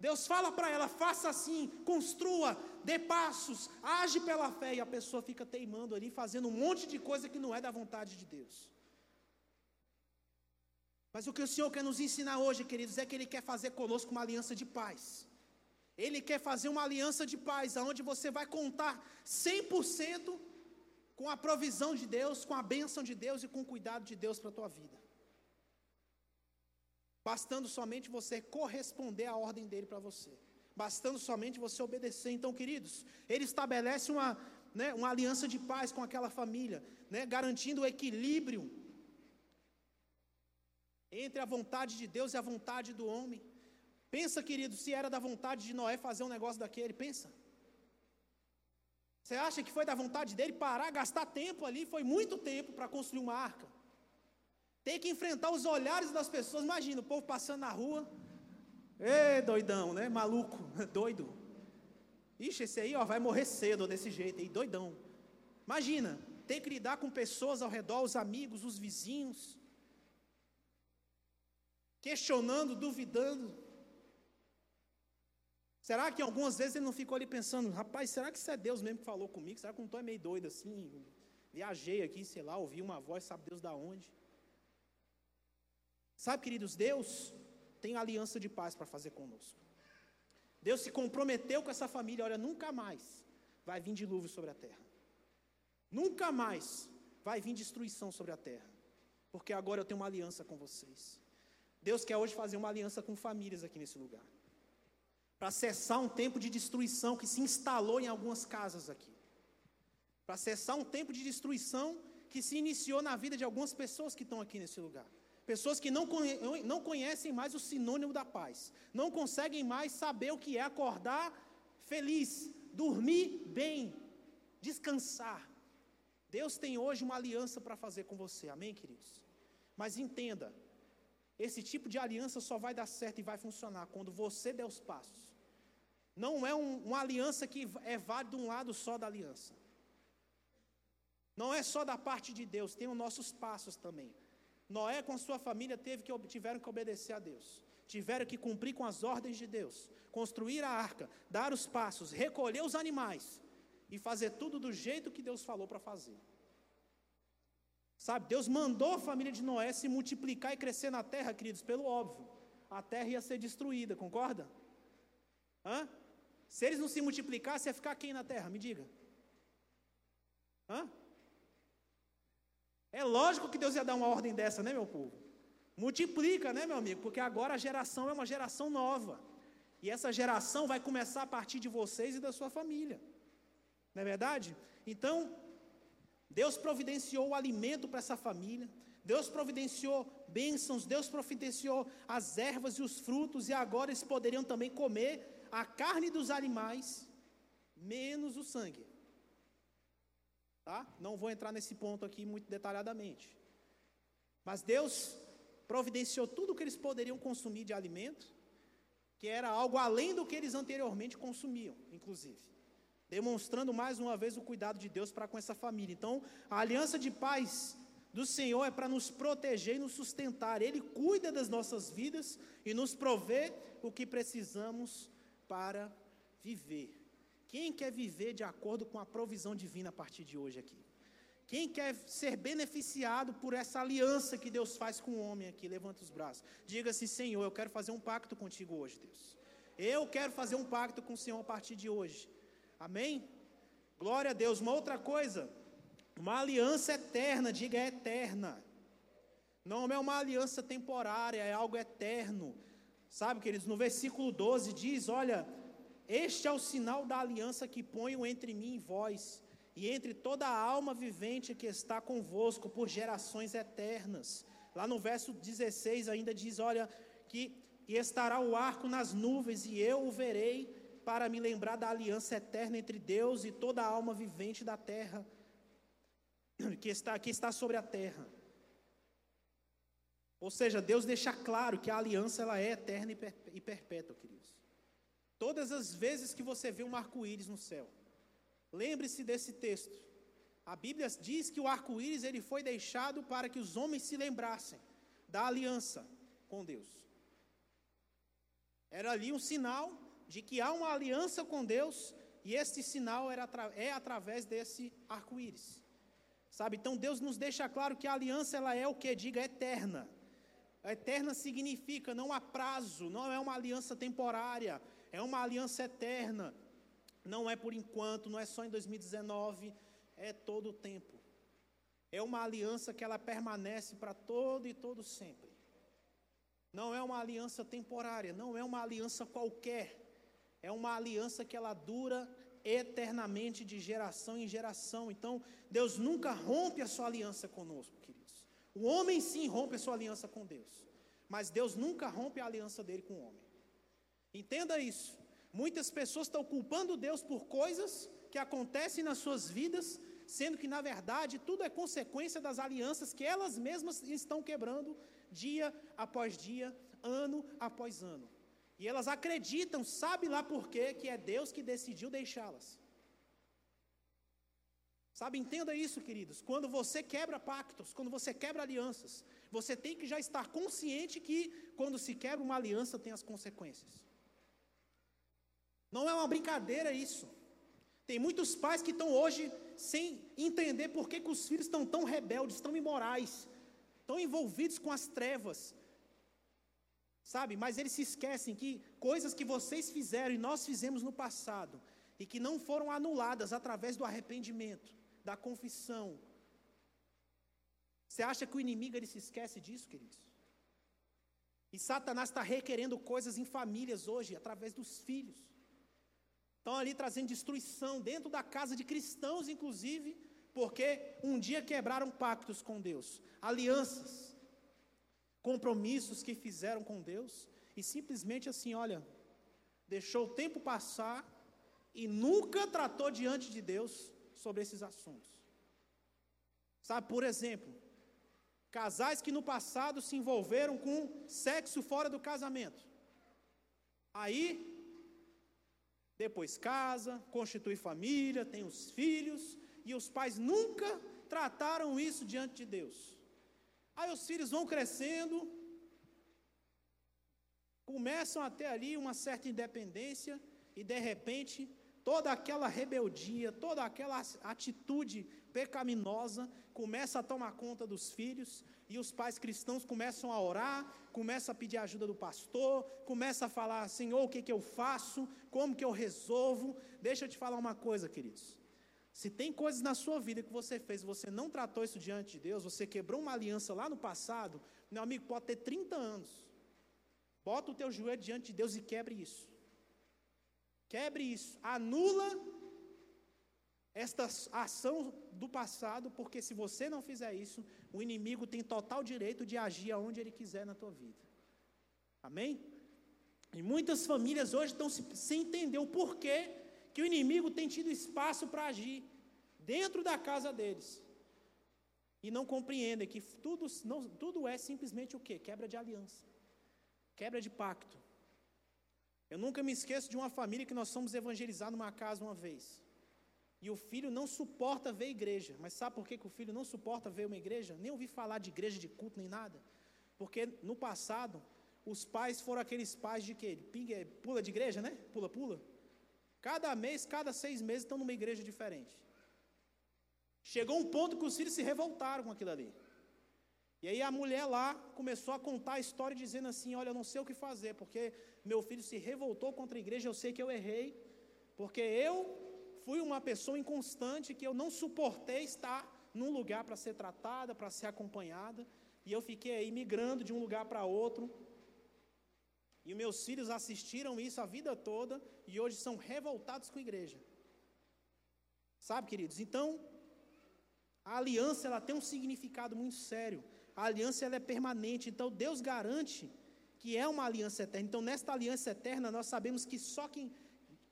Deus fala para ela, faça assim, construa, dê passos, age pela fé, e a pessoa fica teimando ali, fazendo um monte de coisa que não é da vontade de Deus. Mas o que o Senhor quer nos ensinar hoje, queridos, é que Ele quer fazer conosco uma aliança de paz. Ele quer fazer uma aliança de paz, onde você vai contar 100% com a provisão de Deus, com a bênção de Deus e com o cuidado de Deus para a tua vida bastando somente você corresponder à ordem dele para você, bastando somente você obedecer. Então, queridos, ele estabelece uma, né, uma aliança de paz com aquela família, né, garantindo o equilíbrio entre a vontade de Deus e a vontade do homem. Pensa, querido, se era da vontade de Noé fazer um negócio daquele, pensa. Você acha que foi da vontade dele parar, gastar tempo ali? Foi muito tempo para construir uma arca. Tem que enfrentar os olhares das pessoas. Imagina o povo passando na rua. Ê, doidão, né? Maluco, doido. Ixi, esse aí ó, vai morrer cedo desse jeito aí, doidão. Imagina, tem que lidar com pessoas ao redor, os amigos, os vizinhos, questionando, duvidando. Será que algumas vezes ele não ficou ali pensando, rapaz, será que isso é Deus mesmo que falou comigo? Será que eu não estou meio doido assim? Viajei aqui, sei lá, ouvi uma voz, sabe Deus da onde? Sabe, queridos, Deus tem aliança de paz para fazer conosco. Deus se comprometeu com essa família, olha, nunca mais vai vir dilúvio sobre a terra. Nunca mais vai vir destruição sobre a terra, porque agora eu tenho uma aliança com vocês. Deus quer hoje fazer uma aliança com famílias aqui nesse lugar, para cessar um tempo de destruição que se instalou em algumas casas aqui, para cessar um tempo de destruição que se iniciou na vida de algumas pessoas que estão aqui nesse lugar. Pessoas que não, não conhecem mais o sinônimo da paz, não conseguem mais saber o que é acordar feliz, dormir bem, descansar. Deus tem hoje uma aliança para fazer com você, amém, queridos? Mas entenda, esse tipo de aliança só vai dar certo e vai funcionar quando você der os passos. Não é um, uma aliança que é válida de um lado só da aliança. Não é só da parte de Deus, tem os nossos passos também. Noé com a sua família teve que, tiveram que obedecer a Deus. Tiveram que cumprir com as ordens de Deus. Construir a arca, dar os passos, recolher os animais e fazer tudo do jeito que Deus falou para fazer. Sabe, Deus mandou a família de Noé se multiplicar e crescer na terra, queridos, pelo óbvio. A terra ia ser destruída, concorda? Hã? Se eles não se multiplicassem, ia ficar quem na terra? Me diga. Hã? É lógico que Deus ia dar uma ordem dessa, né, meu povo? Multiplica, né, meu amigo? Porque agora a geração é uma geração nova. E essa geração vai começar a partir de vocês e da sua família. Não é verdade? Então, Deus providenciou o alimento para essa família. Deus providenciou bênçãos, Deus providenciou as ervas e os frutos, e agora eles poderiam também comer a carne dos animais, menos o sangue. Tá? Não vou entrar nesse ponto aqui muito detalhadamente. Mas Deus providenciou tudo o que eles poderiam consumir de alimento, que era algo além do que eles anteriormente consumiam, inclusive demonstrando mais uma vez o cuidado de Deus para com essa família. Então, a aliança de paz do Senhor é para nos proteger e nos sustentar. Ele cuida das nossas vidas e nos provê o que precisamos para viver. Quem quer viver de acordo com a provisão divina a partir de hoje aqui? Quem quer ser beneficiado por essa aliança que Deus faz com o homem aqui? Levanta os braços. Diga assim: Senhor, eu quero fazer um pacto contigo hoje, Deus. Eu quero fazer um pacto com o Senhor a partir de hoje. Amém? Glória a Deus. Uma outra coisa, uma aliança eterna, diga é eterna. Não é uma aliança temporária, é algo eterno. Sabe, queridos, no versículo 12 diz: Olha, este é o sinal da aliança que ponho entre mim e vós, e entre toda a alma vivente que está convosco por gerações eternas. Lá no verso 16 ainda diz: Olha, que e estará o arco nas nuvens, e eu o verei para me lembrar da aliança eterna entre Deus e toda a alma vivente da terra, que está, que está sobre a terra. Ou seja, Deus deixa claro que a aliança ela é eterna e perpétua, queridos. Todas as vezes que você vê um arco-íris no céu, lembre-se desse texto. A Bíblia diz que o arco-íris ele foi deixado para que os homens se lembrassem da aliança com Deus. Era ali um sinal de que há uma aliança com Deus e este sinal era, é através desse arco-íris. Sabe? Então Deus nos deixa claro que a aliança ela é o que diga eterna. eterna significa não há prazo, não é uma aliança temporária, é uma aliança eterna. Não é por enquanto, não é só em 2019, é todo o tempo. É uma aliança que ela permanece para todo e todo sempre. Não é uma aliança temporária, não é uma aliança qualquer é uma aliança que ela dura eternamente de geração em geração. Então, Deus nunca rompe a sua aliança conosco, queridos. O homem sim rompe a sua aliança com Deus, mas Deus nunca rompe a aliança dele com o homem. Entenda isso. Muitas pessoas estão culpando Deus por coisas que acontecem nas suas vidas, sendo que na verdade tudo é consequência das alianças que elas mesmas estão quebrando dia após dia, ano após ano. E elas acreditam, sabe lá por quê, que é Deus que decidiu deixá-las. Sabe, entenda isso, queridos. Quando você quebra pactos, quando você quebra alianças, você tem que já estar consciente que quando se quebra uma aliança tem as consequências. Não é uma brincadeira isso. Tem muitos pais que estão hoje sem entender por que, que os filhos estão tão rebeldes, tão imorais, tão envolvidos com as trevas, Sabe? Mas eles se esquecem que coisas que vocês fizeram e nós fizemos no passado e que não foram anuladas através do arrependimento, da confissão, Você acha que o inimigo ele se esquece disso, queridos? E Satanás está requerendo coisas em famílias hoje, através dos filhos. Estão ali trazendo destruição dentro da casa de cristãos, inclusive, porque um dia quebraram pactos com Deus, alianças, compromissos que fizeram com Deus, e simplesmente assim, olha, deixou o tempo passar e nunca tratou diante de Deus sobre esses assuntos. Sabe, por exemplo, casais que no passado se envolveram com sexo fora do casamento. Aí, depois casa, constitui família, tem os filhos, e os pais nunca trataram isso diante de Deus. Aí os filhos vão crescendo, começam a ter ali uma certa independência, e de repente, toda aquela rebeldia, toda aquela atitude pecaminosa começa a tomar conta dos filhos, e os pais cristãos começam a orar, começam a pedir ajuda do pastor, começam a falar, Senhor, o que, que eu faço, como que eu resolvo. Deixa eu te falar uma coisa, queridos. Se tem coisas na sua vida que você fez, você não tratou isso diante de Deus, você quebrou uma aliança lá no passado, meu amigo, pode ter 30 anos. Bota o teu joelho diante de Deus e quebre isso. Quebre isso. Anula esta ação do passado, porque se você não fizer isso, o inimigo tem total direito de agir aonde ele quiser na tua vida. Amém? E muitas famílias hoje estão se, sem entender o porquê que o inimigo tem tido espaço para agir dentro da casa deles. E não compreendem que tudo, não, tudo é simplesmente o quê? Quebra de aliança, quebra de pacto. Eu nunca me esqueço de uma família que nós fomos evangelizar numa casa uma vez. E o filho não suporta ver igreja. Mas sabe por que, que o filho não suporta ver uma igreja? Nem ouvir falar de igreja, de culto, nem nada. Porque no passado, os pais foram aqueles pais de que? Pinga, pula de igreja, né? Pula, pula. Cada mês, cada seis meses estão numa igreja diferente. Chegou um ponto que os filhos se revoltaram com aquilo ali. E aí a mulher lá começou a contar a história dizendo assim: Olha, eu não sei o que fazer, porque meu filho se revoltou contra a igreja, eu sei que eu errei, porque eu fui uma pessoa inconstante que eu não suportei estar num lugar para ser tratada, para ser acompanhada, e eu fiquei aí migrando de um lugar para outro. E meus filhos assistiram isso a vida toda e hoje são revoltados com a igreja. Sabe, queridos? Então, a aliança ela tem um significado muito sério. A aliança ela é permanente. Então, Deus garante que é uma aliança eterna. Então, nesta aliança eterna, nós sabemos que só quem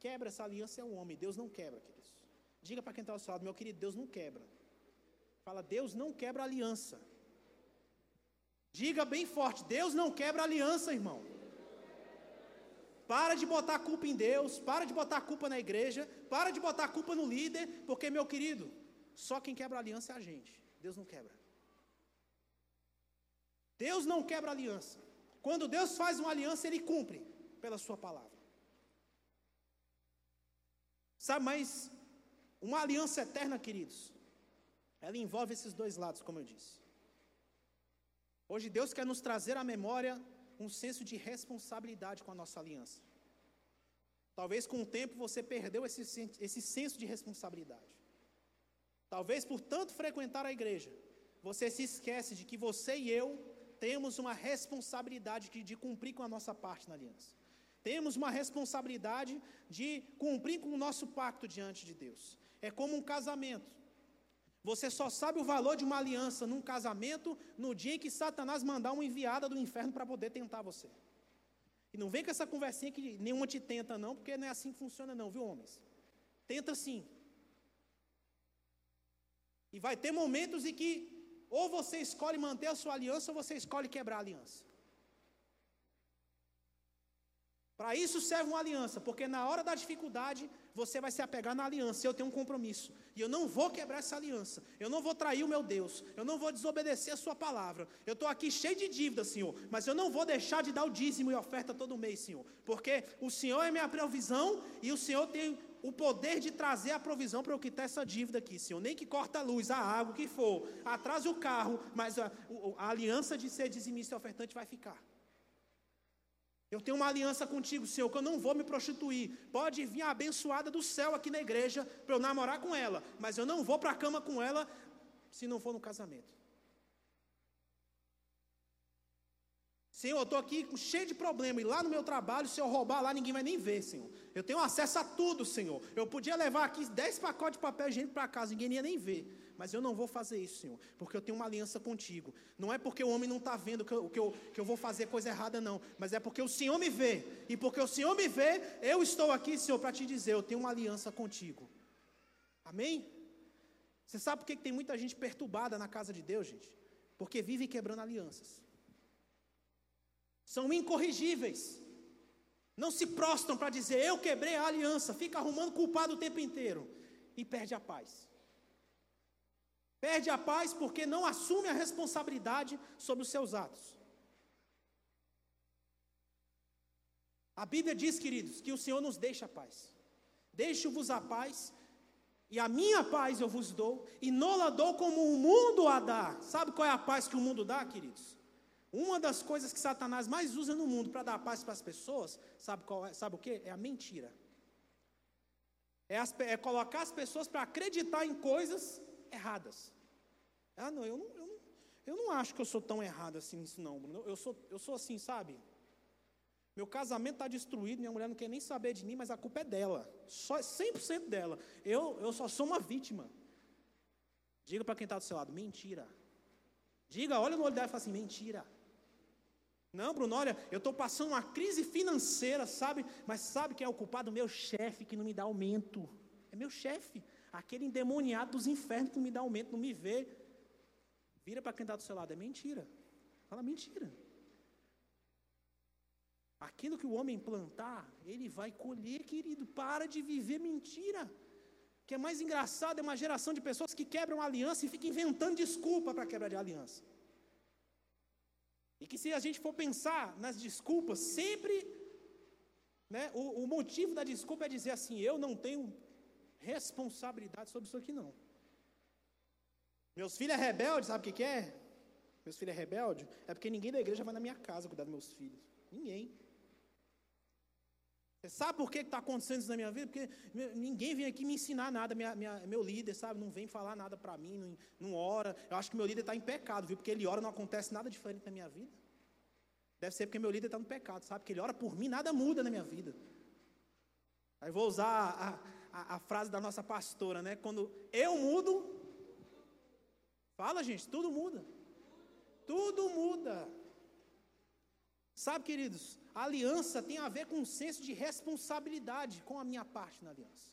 quebra essa aliança é o homem, Deus não quebra, queridos. Diga para quem está ao seu lado, meu querido, Deus não quebra. Fala, Deus não quebra aliança. Diga bem forte, Deus não quebra aliança, irmão. Para de botar culpa em Deus, para de botar culpa na igreja, para de botar culpa no líder, porque, meu querido, só quem quebra aliança é a gente. Deus não quebra. Deus não quebra aliança. Quando Deus faz uma aliança, Ele cumpre pela Sua palavra. Sabe, mas uma aliança eterna, queridos, ela envolve esses dois lados, como eu disse. Hoje Deus quer nos trazer à memória um senso de responsabilidade com a nossa aliança. Talvez com o tempo você perdeu esse, esse senso de responsabilidade. Talvez por tanto frequentar a igreja, você se esquece de que você e eu temos uma responsabilidade de cumprir com a nossa parte na aliança. Temos uma responsabilidade de cumprir com o nosso pacto diante de Deus. É como um casamento. Você só sabe o valor de uma aliança num casamento no dia em que Satanás mandar uma enviada do inferno para poder tentar você. E não vem com essa conversinha que nenhuma te tenta, não, porque não é assim que funciona, não, viu, homens? Tenta sim. E vai ter momentos em que ou você escolhe manter a sua aliança ou você escolhe quebrar a aliança. Para isso serve uma aliança, porque na hora da dificuldade você vai se apegar na aliança. Eu tenho um compromisso e eu não vou quebrar essa aliança. Eu não vou trair o meu Deus. Eu não vou desobedecer a Sua palavra. Eu estou aqui cheio de dívida, Senhor, mas eu não vou deixar de dar o dízimo e oferta todo mês, Senhor, porque o Senhor é minha provisão e o Senhor tem o poder de trazer a provisão para eu quitar essa dívida aqui, Senhor. Nem que corta a luz, a água, o que for, atrase o carro, mas a, a aliança de ser dizimista e ofertante vai ficar. Eu tenho uma aliança contigo, Senhor, que eu não vou me prostituir. Pode vir a abençoada do céu aqui na igreja para eu namorar com ela, mas eu não vou para a cama com ela se não for no casamento. Senhor, eu estou aqui cheio de problema, e lá no meu trabalho, se eu roubar lá, ninguém vai nem ver, Senhor. Eu tenho acesso a tudo, Senhor. Eu podia levar aqui 10 pacotes de papel higiênico para casa, ninguém ia nem ver. Mas eu não vou fazer isso, Senhor, porque eu tenho uma aliança contigo. Não é porque o homem não está vendo que eu, que, eu, que eu vou fazer coisa errada, não. Mas é porque o Senhor me vê. E porque o Senhor me vê, eu estou aqui, Senhor, para te dizer: eu tenho uma aliança contigo. Amém? Você sabe por que tem muita gente perturbada na casa de Deus, gente? Porque vive quebrando alianças são incorrigíveis. Não se prostam para dizer, eu quebrei a aliança, fica arrumando culpado o tempo inteiro e perde a paz. Perde a paz porque não assume a responsabilidade sobre os seus atos. A Bíblia diz, queridos, que o Senhor nos deixa a paz. Deixo-vos a paz, e a minha paz eu vos dou, e não la dou como o mundo a dá. Sabe qual é a paz que o mundo dá, queridos? Uma das coisas que Satanás mais usa no mundo para dar paz para as pessoas, sabe, qual é, sabe o que? É a mentira. É, as, é colocar as pessoas para acreditar em coisas erradas. Ah, não eu, não, eu não, eu não acho que eu sou tão errado assim nisso, não, Bruno. Eu sou, eu sou assim, sabe? Meu casamento está destruído, minha mulher não quer nem saber de mim, mas a culpa é dela. Só 100% dela. Eu, eu só sou uma vítima. Diga para quem está do seu lado, mentira. Diga, olha no olho dela e fala assim, mentira. Não, Bruno, olha, eu estou passando uma crise financeira, sabe? Mas sabe quem é o culpado? Meu chefe que não me dá aumento. É meu chefe, aquele endemoniado dos infernos que me dá aumento, não me vê. Vira para quem está do seu lado, é mentira. Fala mentira. Aquilo que o homem plantar, ele vai colher, querido. Para de viver mentira. O que é mais engraçado é uma geração de pessoas que quebram aliança e ficam inventando desculpa para quebrar de aliança. E que se a gente for pensar nas desculpas, sempre né, o, o motivo da desculpa é dizer assim: eu não tenho responsabilidade sobre isso aqui, não. Meus filhos é rebelde, sabe o que, que é? Meus filhos é rebelde? É porque ninguém da igreja vai na minha casa cuidar dos meus filhos. Ninguém. Você sabe por que está acontecendo isso na minha vida? Porque ninguém vem aqui me ensinar nada, minha, minha, meu líder, sabe? Não vem falar nada para mim, não, não ora. Eu acho que meu líder está em pecado, viu? Porque ele ora, não acontece nada diferente na minha vida. Deve ser porque meu líder está no pecado, sabe? Porque ele ora por mim, nada muda na minha vida. Aí vou usar a, a, frase da nossa pastora, né? Quando eu mudo, fala gente, tudo muda. Tudo muda. Sabe, queridos, a aliança tem a ver com um senso de responsabilidade com a minha parte na aliança.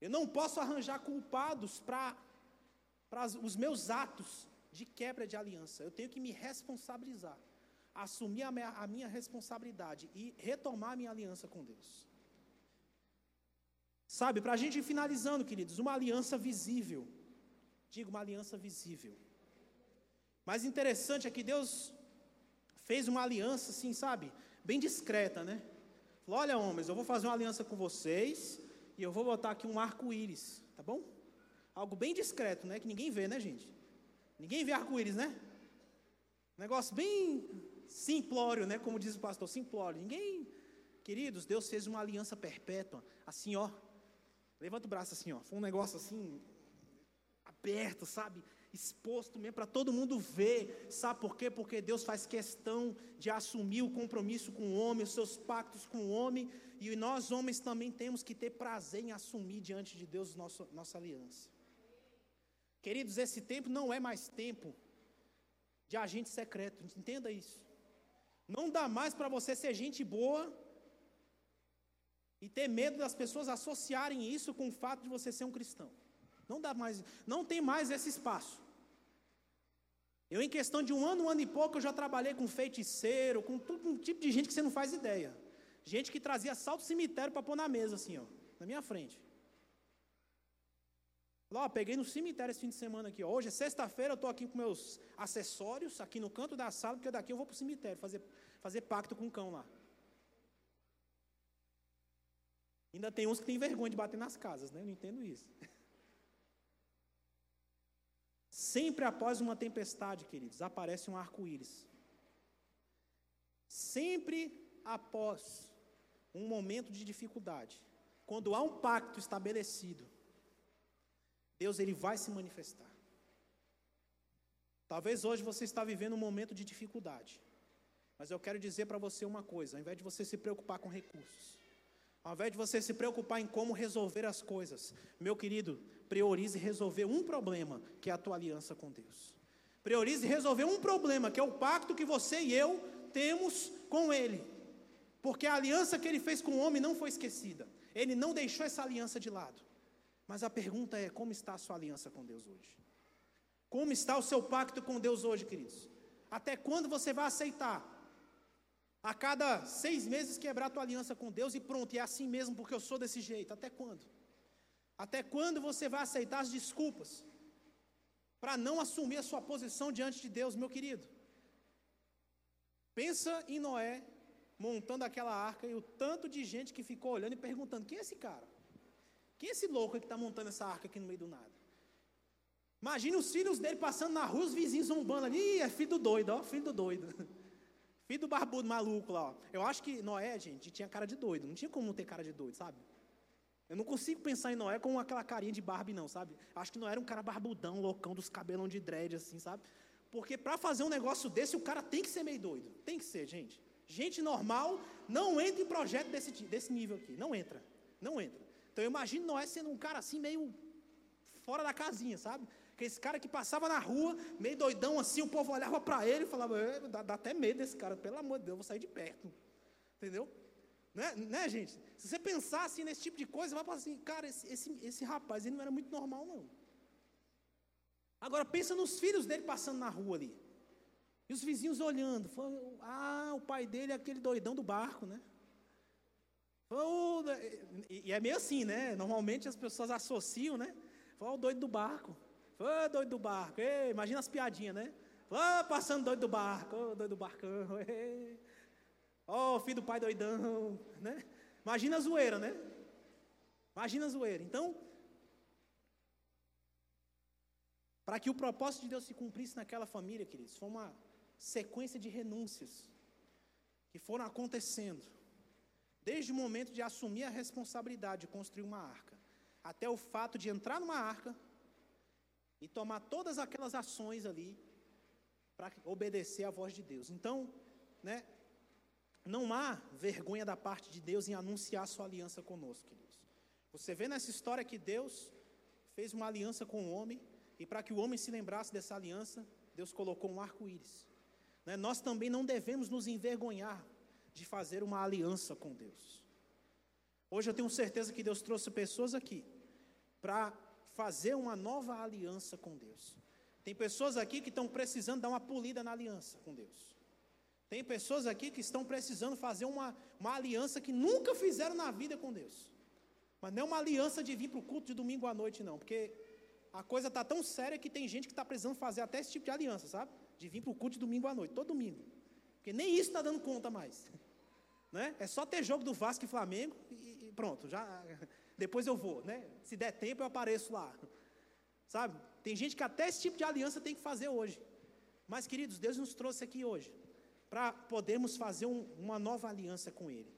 Eu não posso arranjar culpados para os meus atos de quebra de aliança. Eu tenho que me responsabilizar, assumir a minha, a minha responsabilidade e retomar a minha aliança com Deus. Sabe, para a gente ir finalizando, queridos, uma aliança visível. Digo, uma aliança visível. Mas interessante é que Deus fez uma aliança assim, sabe? Bem discreta, né? Falou: olha, homens, eu vou fazer uma aliança com vocês e eu vou botar aqui um arco-íris, tá bom? Algo bem discreto, né? Que ninguém vê, né, gente? Ninguém vê arco-íris, né? Negócio bem simplório, né? Como diz o pastor, simplório. Ninguém, queridos, Deus fez uma aliança perpétua, assim, ó. Levanta o braço assim, ó. Foi um negócio assim, aberto, sabe? exposto mesmo para todo mundo ver. Sabe por quê? Porque Deus faz questão de assumir o compromisso com o homem, os seus pactos com o homem, e nós homens também temos que ter prazer em assumir diante de Deus nosso, nossa aliança. Queridos, esse tempo não é mais tempo de agente secreto, entenda isso. Não dá mais para você ser gente boa e ter medo das pessoas associarem isso com o fato de você ser um cristão. Não dá mais, não tem mais esse espaço. Eu, em questão de um ano, um ano e pouco, eu já trabalhei com feiticeiro, com todo um tipo de gente que você não faz ideia. Gente que trazia salto cemitério para pôr na mesa, assim, ó, na minha frente. Lá, peguei no cemitério esse fim de semana aqui. Ó. Hoje é sexta-feira, eu estou aqui com meus acessórios, aqui no canto da sala, porque daqui eu vou para o cemitério fazer, fazer pacto com o cão lá. Ainda tem uns que têm vergonha de bater nas casas, né? Eu não entendo isso. Sempre após uma tempestade, queridos, aparece um arco-íris. Sempre após um momento de dificuldade, quando há um pacto estabelecido, Deus ele vai se manifestar. Talvez hoje você está vivendo um momento de dificuldade. Mas eu quero dizer para você uma coisa: ao invés de você se preocupar com recursos, ao invés de você se preocupar em como resolver as coisas, meu querido, priorize resolver um problema, que é a tua aliança com Deus. Priorize resolver um problema, que é o pacto que você e eu temos com Ele. Porque a aliança que Ele fez com o homem não foi esquecida. Ele não deixou essa aliança de lado. Mas a pergunta é: como está a sua aliança com Deus hoje? Como está o seu pacto com Deus hoje, queridos? Até quando você vai aceitar a cada seis meses quebrar a tua aliança com Deus e pronto, é assim mesmo porque eu sou desse jeito. Até quando? Até quando você vai aceitar as desculpas para não assumir a sua posição diante de Deus, meu querido? Pensa em Noé montando aquela arca e o tanto de gente que ficou olhando e perguntando: quem é esse cara? Quem é esse louco que está montando essa arca aqui no meio do nada? Imagina os filhos dele passando na rua, os vizinhos zombando ali, Ih, é filho do doido, ó, filho do doido. Filho do barbudo maluco lá, ó. Eu acho que Noé, gente, tinha cara de doido. Não tinha como ter cara de doido, sabe? Eu não consigo pensar em Noé com aquela carinha de Barbie, não, sabe? Acho que Noé era um cara barbudão, loucão, dos cabelão de dread, assim, sabe? Porque para fazer um negócio desse, o cara tem que ser meio doido. Tem que ser, gente. Gente normal não entra em projeto desse, desse nível aqui. Não entra. Não entra. Então eu imagino Noé sendo um cara assim, meio fora da casinha, sabe? Que esse cara que passava na rua, meio doidão assim, o povo olhava para ele e falava, dá, dá, até medo desse cara, pelo amor de Deus, eu vou sair de perto. Entendeu? Né, né gente? Se você pensar assim nesse tipo de coisa, vai falar assim, cara, esse, esse, esse rapaz, ele não era muito normal, não. Agora pensa nos filhos dele passando na rua ali. E os vizinhos olhando. Falando, ah, o pai dele é aquele doidão do barco, né? e, e, é meio assim, né? Normalmente as pessoas associam, né? Fala o doido do barco. Ô, doido do barco. Ei, imagina as piadinhas, né? Ô, passando doido do barco. Ô, doido do barcão. Oh, filho do pai doidão. Né? Imagina a zoeira, né? Imagina a zoeira. Então, para que o propósito de Deus se cumprisse naquela família, queridos, foi uma sequência de renúncias que foram acontecendo. Desde o momento de assumir a responsabilidade de construir uma arca, até o fato de entrar numa arca, e tomar todas aquelas ações ali para obedecer à voz de Deus. Então, né, não há vergonha da parte de Deus em anunciar sua aliança conosco, queridos. Você vê nessa história que Deus fez uma aliança com o homem, e para que o homem se lembrasse dessa aliança, Deus colocou um arco-íris. Né, nós também não devemos nos envergonhar de fazer uma aliança com Deus. Hoje eu tenho certeza que Deus trouxe pessoas aqui para fazer uma nova aliança com Deus. Tem pessoas aqui que estão precisando dar uma polida na aliança com Deus. Tem pessoas aqui que estão precisando fazer uma, uma aliança que nunca fizeram na vida com Deus. Mas não é uma aliança de vir para o culto de domingo à noite, não. Porque a coisa está tão séria que tem gente que está precisando fazer até esse tipo de aliança, sabe? De vir para o culto de domingo à noite, todo domingo. Porque nem isso está dando conta mais. Né? É só ter jogo do Vasco e Flamengo e, e pronto, já depois eu vou, né? Se der tempo eu apareço lá. Sabe? Tem gente que até esse tipo de aliança tem que fazer hoje. Mas, queridos, Deus nos trouxe aqui hoje para podermos fazer um, uma nova aliança com Ele.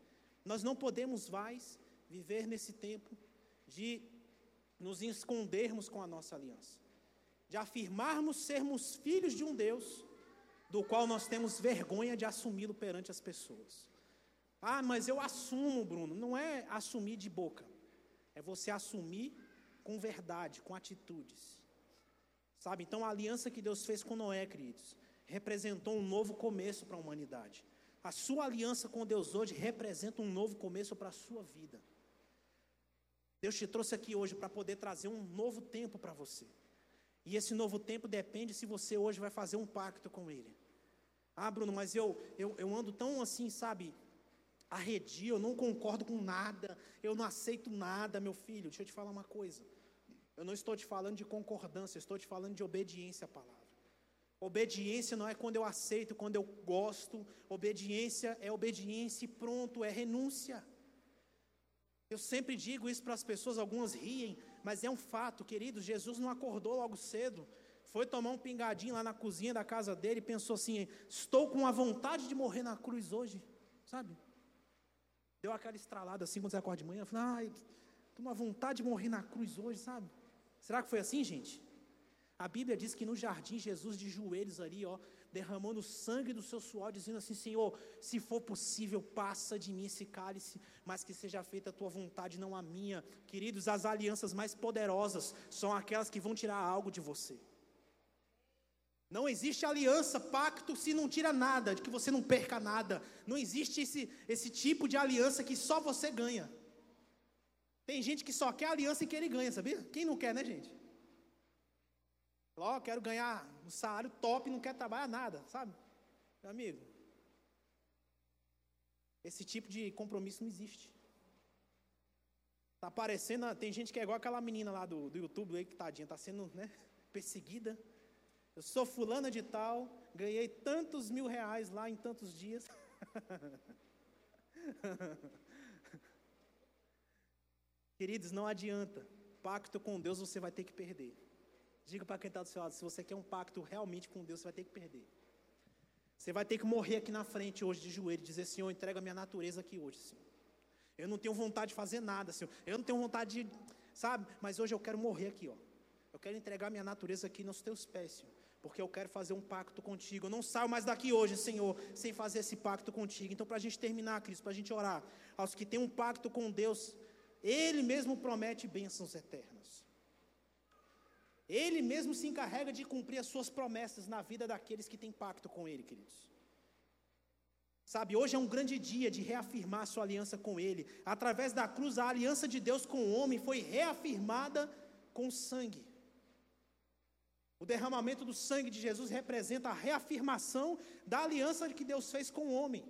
Nós não podemos mais viver nesse tempo de nos escondermos com a nossa aliança, de afirmarmos sermos filhos de um Deus do qual nós temos vergonha de assumi-lo perante as pessoas. Ah, mas eu assumo, Bruno. Não é assumir de boca. É você assumir com verdade, com atitudes. Sabe? Então a aliança que Deus fez com Noé, queridos, representou um novo começo para a humanidade. A sua aliança com Deus hoje representa um novo começo para a sua vida. Deus te trouxe aqui hoje para poder trazer um novo tempo para você. E esse novo tempo depende se você hoje vai fazer um pacto com Ele. Ah, Bruno, mas eu, eu, eu ando tão assim, sabe, arredio, eu não concordo com nada, eu não aceito nada, meu filho. Deixa eu te falar uma coisa. Eu não estou te falando de concordância, eu estou te falando de obediência à palavra. Obediência não é quando eu aceito, quando eu gosto. Obediência é obediência e pronto, é renúncia. Eu sempre digo isso para as pessoas, algumas riem, mas é um fato, querido. Jesus não acordou logo cedo, foi tomar um pingadinho lá na cozinha da casa dele e pensou assim: estou com a vontade de morrer na cruz hoje, sabe? Deu aquela estralada assim quando você acorda de manhã. Falei, ai, estou uma vontade de morrer na cruz hoje, sabe? Será que foi assim, gente? A Bíblia diz que no jardim, Jesus de joelhos ali, ó, derramando sangue do seu suor, dizendo assim: Senhor, se for possível, passa de mim esse cálice, mas que seja feita a tua vontade, não a minha. Queridos, as alianças mais poderosas são aquelas que vão tirar algo de você. Não existe aliança, pacto, se não tira nada, de que você não perca nada. Não existe esse, esse tipo de aliança que só você ganha. Tem gente que só quer aliança e que ele ganha, sabia? Quem não quer, né, gente? Ó, oh, quero ganhar um salário top não quer trabalhar nada, sabe? Meu amigo, esse tipo de compromisso não existe. Tá parecendo, tem gente que é igual aquela menina lá do, do YouTube aí que tadinha, tá sendo, né, perseguida. Eu sou fulana de tal, ganhei tantos mil reais lá em tantos dias. Queridos, não adianta. Pacto com Deus você vai ter que perder. Diga para quem está do seu lado: se você quer um pacto realmente com Deus, você vai ter que perder. Você vai ter que morrer aqui na frente hoje de joelho e dizer: Senhor, entrega minha natureza aqui hoje, Senhor. Eu não tenho vontade de fazer nada, Senhor. Eu não tenho vontade de, sabe? Mas hoje eu quero morrer aqui, ó. Eu quero entregar minha natureza aqui nos teus pés, Senhor. Porque eu quero fazer um pacto contigo. Eu não saio mais daqui hoje, Senhor, sem fazer esse pacto contigo. Então, para a gente terminar, Cristo, para a gente orar, aos que têm um pacto com Deus, Ele mesmo promete bênçãos eternas. Ele mesmo se encarrega de cumprir as suas promessas na vida daqueles que têm pacto com Ele, queridos. Sabe, hoje é um grande dia de reafirmar a sua aliança com Ele. Através da cruz, a aliança de Deus com o homem foi reafirmada com sangue. O derramamento do sangue de Jesus representa a reafirmação da aliança que Deus fez com o homem.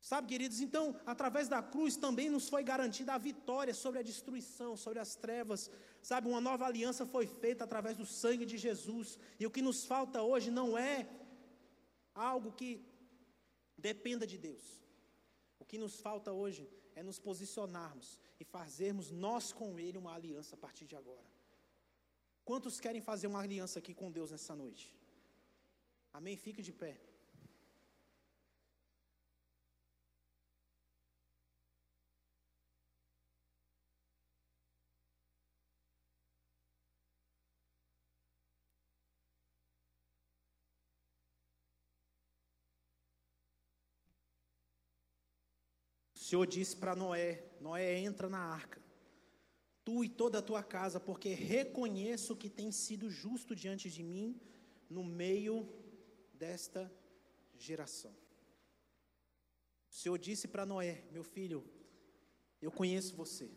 Sabe, queridos, então, através da cruz também nos foi garantida a vitória sobre a destruição, sobre as trevas. Sabe, uma nova aliança foi feita através do sangue de Jesus. E o que nos falta hoje não é algo que dependa de Deus. O que nos falta hoje é nos posicionarmos e fazermos nós com Ele uma aliança a partir de agora. Quantos querem fazer uma aliança aqui com Deus nessa noite? Amém? Fique de pé. Senhor disse para Noé: Noé, entra na arca, tu e toda a tua casa, porque reconheço que tem sido justo diante de mim no meio desta geração. O Senhor disse para Noé: Meu filho, eu conheço você,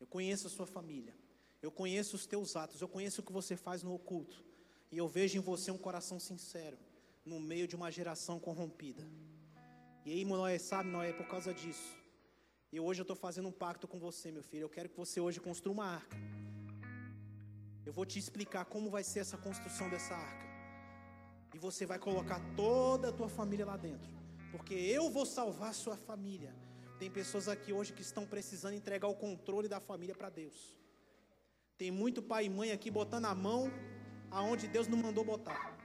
eu conheço a sua família, eu conheço os teus atos, eu conheço o que você faz no oculto, e eu vejo em você um coração sincero, no meio de uma geração corrompida. E aí, Noé, sabe, Noé, por causa disso. E hoje eu estou fazendo um pacto com você, meu filho. Eu quero que você hoje construa uma arca. Eu vou te explicar como vai ser essa construção dessa arca. E você vai colocar toda a tua família lá dentro. Porque eu vou salvar a sua família. Tem pessoas aqui hoje que estão precisando entregar o controle da família para Deus. Tem muito pai e mãe aqui botando a mão aonde Deus não mandou botar.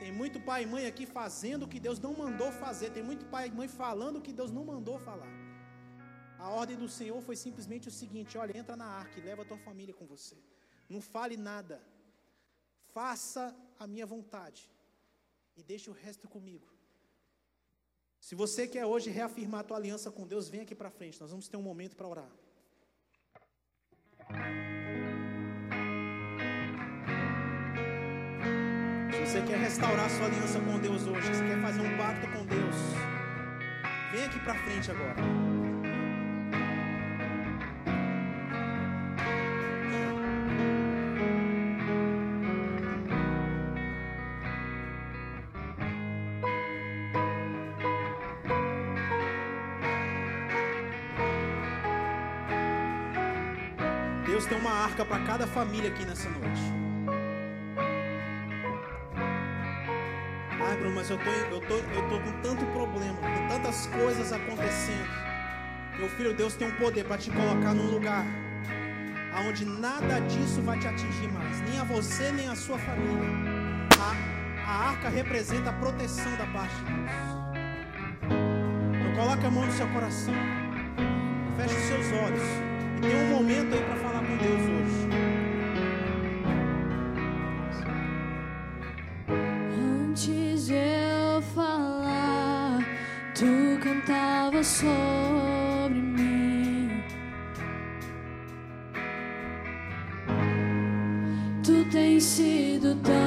Tem muito pai e mãe aqui fazendo o que Deus não mandou fazer. Tem muito pai e mãe falando o que Deus não mandou falar. A ordem do Senhor foi simplesmente o seguinte: olha, entra na arca e leva a tua família com você. Não fale nada. Faça a minha vontade. E deixe o resto comigo. Se você quer hoje reafirmar a tua aliança com Deus, vem aqui para frente. Nós vamos ter um momento para orar. Você quer restaurar sua aliança com Deus hoje? Você quer fazer um pacto com Deus? Vem aqui para frente agora. Deus tem uma arca para cada família aqui nessa noite. Mas eu tô, eu tô, eu tô com tanto problema, com tantas coisas acontecendo. Meu filho, Deus tem um poder para te colocar num lugar aonde nada disso vai te atingir mais, nem a você, nem a sua família. A, a arca representa a proteção da parte de Deus. Então coloque a mão no seu coração, feche os seus olhos e tenha um momento aí para falar com Deus hoje. Sobre mim. Tu tens sido tão,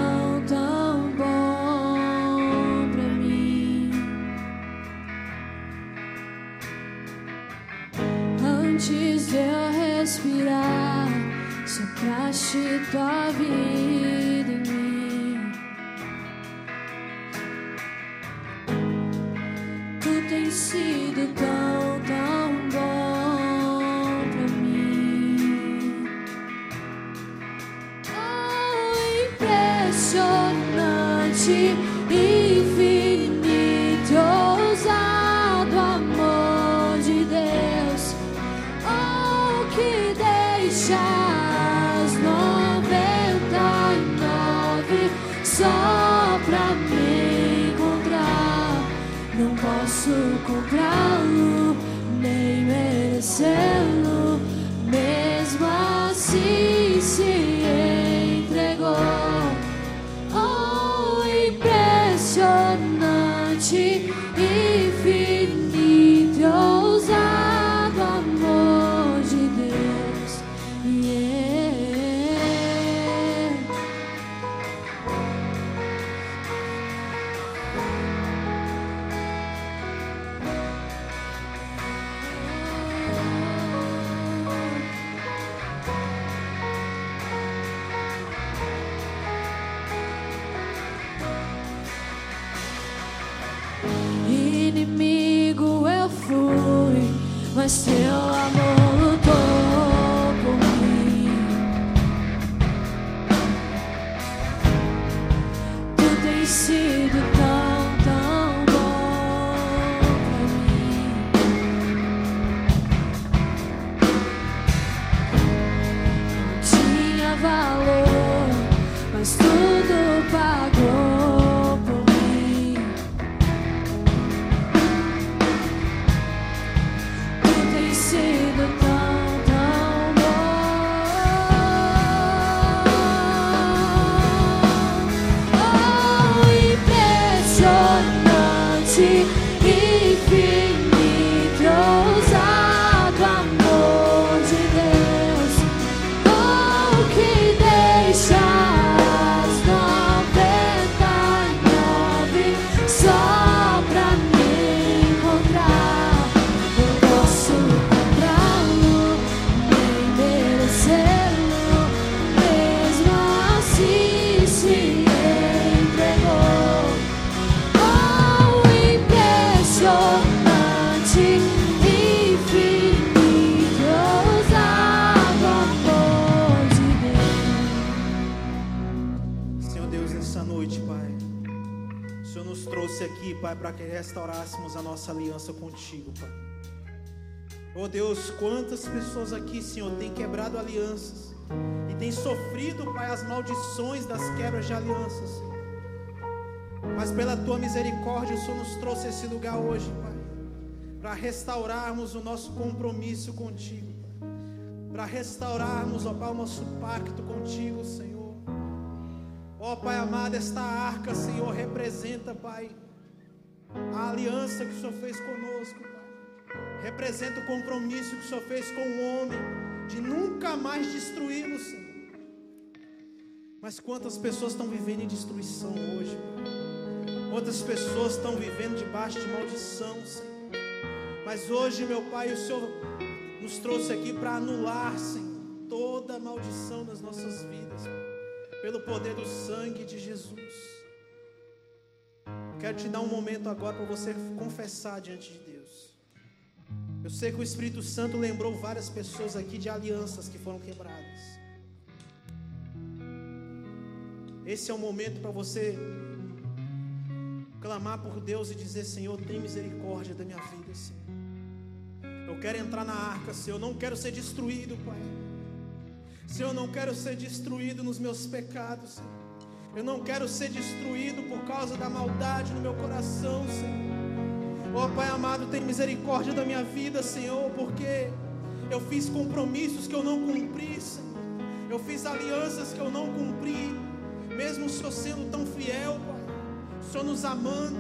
Senhor nos trouxe aqui, Pai, para que restaurássemos a nossa aliança contigo, Pai. Oh Deus, quantas pessoas aqui, Senhor, têm quebrado alianças e têm sofrido, Pai, as maldições das quebras de alianças, Senhor. Mas pela tua misericórdia, o Senhor nos trouxe a esse lugar hoje, Pai, para restaurarmos o nosso compromisso contigo, para restaurarmos, ó Pai, o nosso pacto contigo, Senhor. Ó Pai amado, esta arca, Senhor, representa, Pai, a aliança que o Senhor fez conosco, Pai. Representa o compromisso que o Senhor fez com o homem de nunca mais destruí-lo, Senhor. Mas quantas pessoas estão vivendo em destruição hoje, Pai? Quantas pessoas estão vivendo debaixo de maldição, Senhor? Mas hoje, meu Pai, o Senhor nos trouxe aqui para anular, Senhor, toda maldição das nossas vidas, pelo poder do sangue de Jesus. Quero te dar um momento agora para você confessar diante de Deus. Eu sei que o Espírito Santo lembrou várias pessoas aqui de alianças que foram quebradas. Esse é o momento para você clamar por Deus e dizer: Senhor, tem misericórdia da minha vida, Senhor. Eu quero entrar na arca, Senhor. Eu não quero ser destruído, Pai. Senhor, eu não quero ser destruído nos meus pecados, Senhor. Eu não quero ser destruído por causa da maldade no meu coração, Senhor. Oh, Pai amado, tem misericórdia da minha vida, Senhor, porque eu fiz compromissos que eu não cumpri, Senhor. Eu fiz alianças que eu não cumpri, mesmo o Senhor sendo tão fiel, Pai. O Senhor nos amando.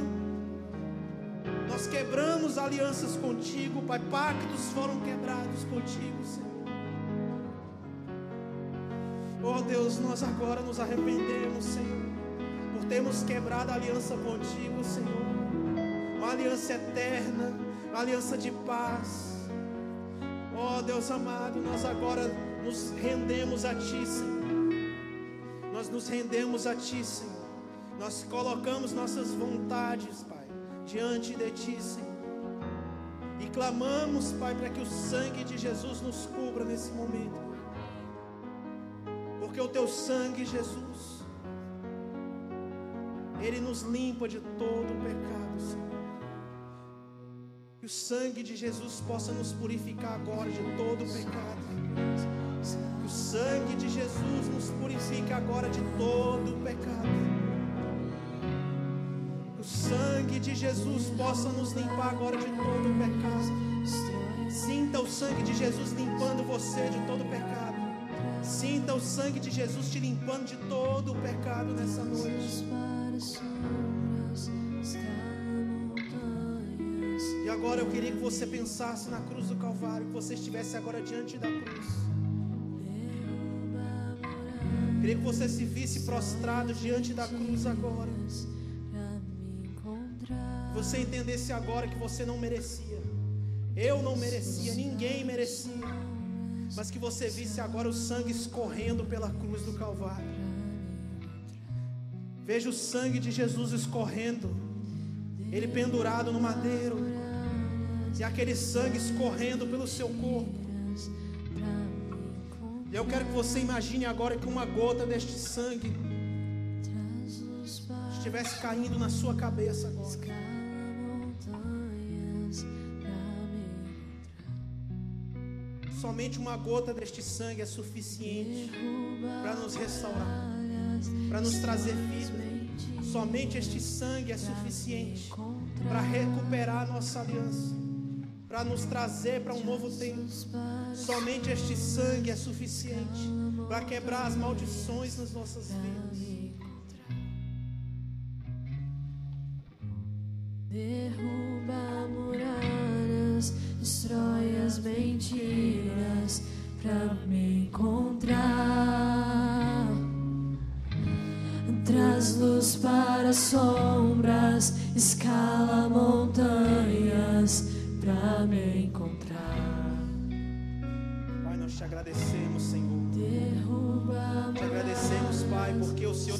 Nós quebramos alianças contigo, Pai. Pactos foram quebrados contigo, Senhor. Oh Deus, nós agora nos arrependemos, Senhor, por termos quebrado a aliança contigo, Senhor. Uma aliança eterna, uma aliança de paz. Oh Deus amado, nós agora nos rendemos a Ti, Senhor. Nós nos rendemos a Ti, Senhor. Nós colocamos nossas vontades, Pai, diante de Ti, Senhor. E clamamos, Pai, para que o sangue de Jesus nos cubra nesse momento. Porque o Teu sangue, Jesus, Ele nos limpa de todo o pecado, Senhor. Que o sangue de Jesus possa nos purificar agora de todo o pecado. Que o sangue de Jesus nos purifique agora de todo o pecado. Que o sangue de Jesus possa nos limpar agora de todo o pecado. Sinta o sangue de Jesus limpando você de todo o pecado. Sinta o sangue de Jesus te limpando de todo o pecado nessa noite. E agora eu queria que você pensasse na cruz do Calvário, que você estivesse agora diante da cruz. Queria que você se visse prostrado diante da cruz agora. Você entendesse agora que você não merecia. Eu não merecia, ninguém merecia. Mas que você visse agora o sangue escorrendo pela cruz do Calvário. Veja o sangue de Jesus escorrendo. Ele pendurado no madeiro. E aquele sangue escorrendo pelo seu corpo. E eu quero que você imagine agora que uma gota deste sangue estivesse caindo na sua cabeça agora. Somente uma gota deste sangue é suficiente para nos restaurar, para nos trazer vida. Somente este sangue é suficiente para recuperar nossa aliança, para nos trazer para um novo tempo. Somente este sangue é suficiente para quebrar as maldições nas nossas vidas.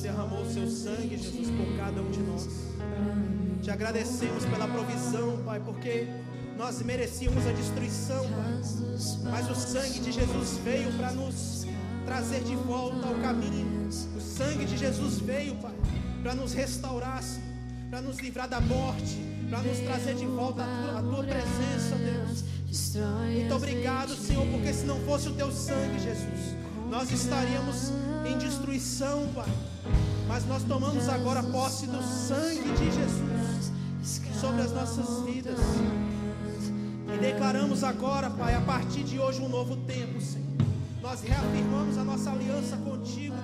Derramou o seu sangue, Jesus, por cada um de nós. Te agradecemos pela provisão, Pai, porque nós merecíamos a destruição, Pai. Mas o sangue de Jesus veio para nos trazer de volta ao caminho. O sangue de Jesus veio, Pai, para nos restaurar, para nos livrar da morte, para nos trazer de volta a tua, presença, Deus. Muito obrigado, Senhor, porque se não fosse o teu sangue, Jesus, nós estaríamos em destruição, Pai. Mas nós tomamos agora posse do sangue de Jesus sobre as nossas vidas. E declaramos agora, Pai, a partir de hoje um novo tempo, Senhor. Nós reafirmamos a nossa aliança contigo.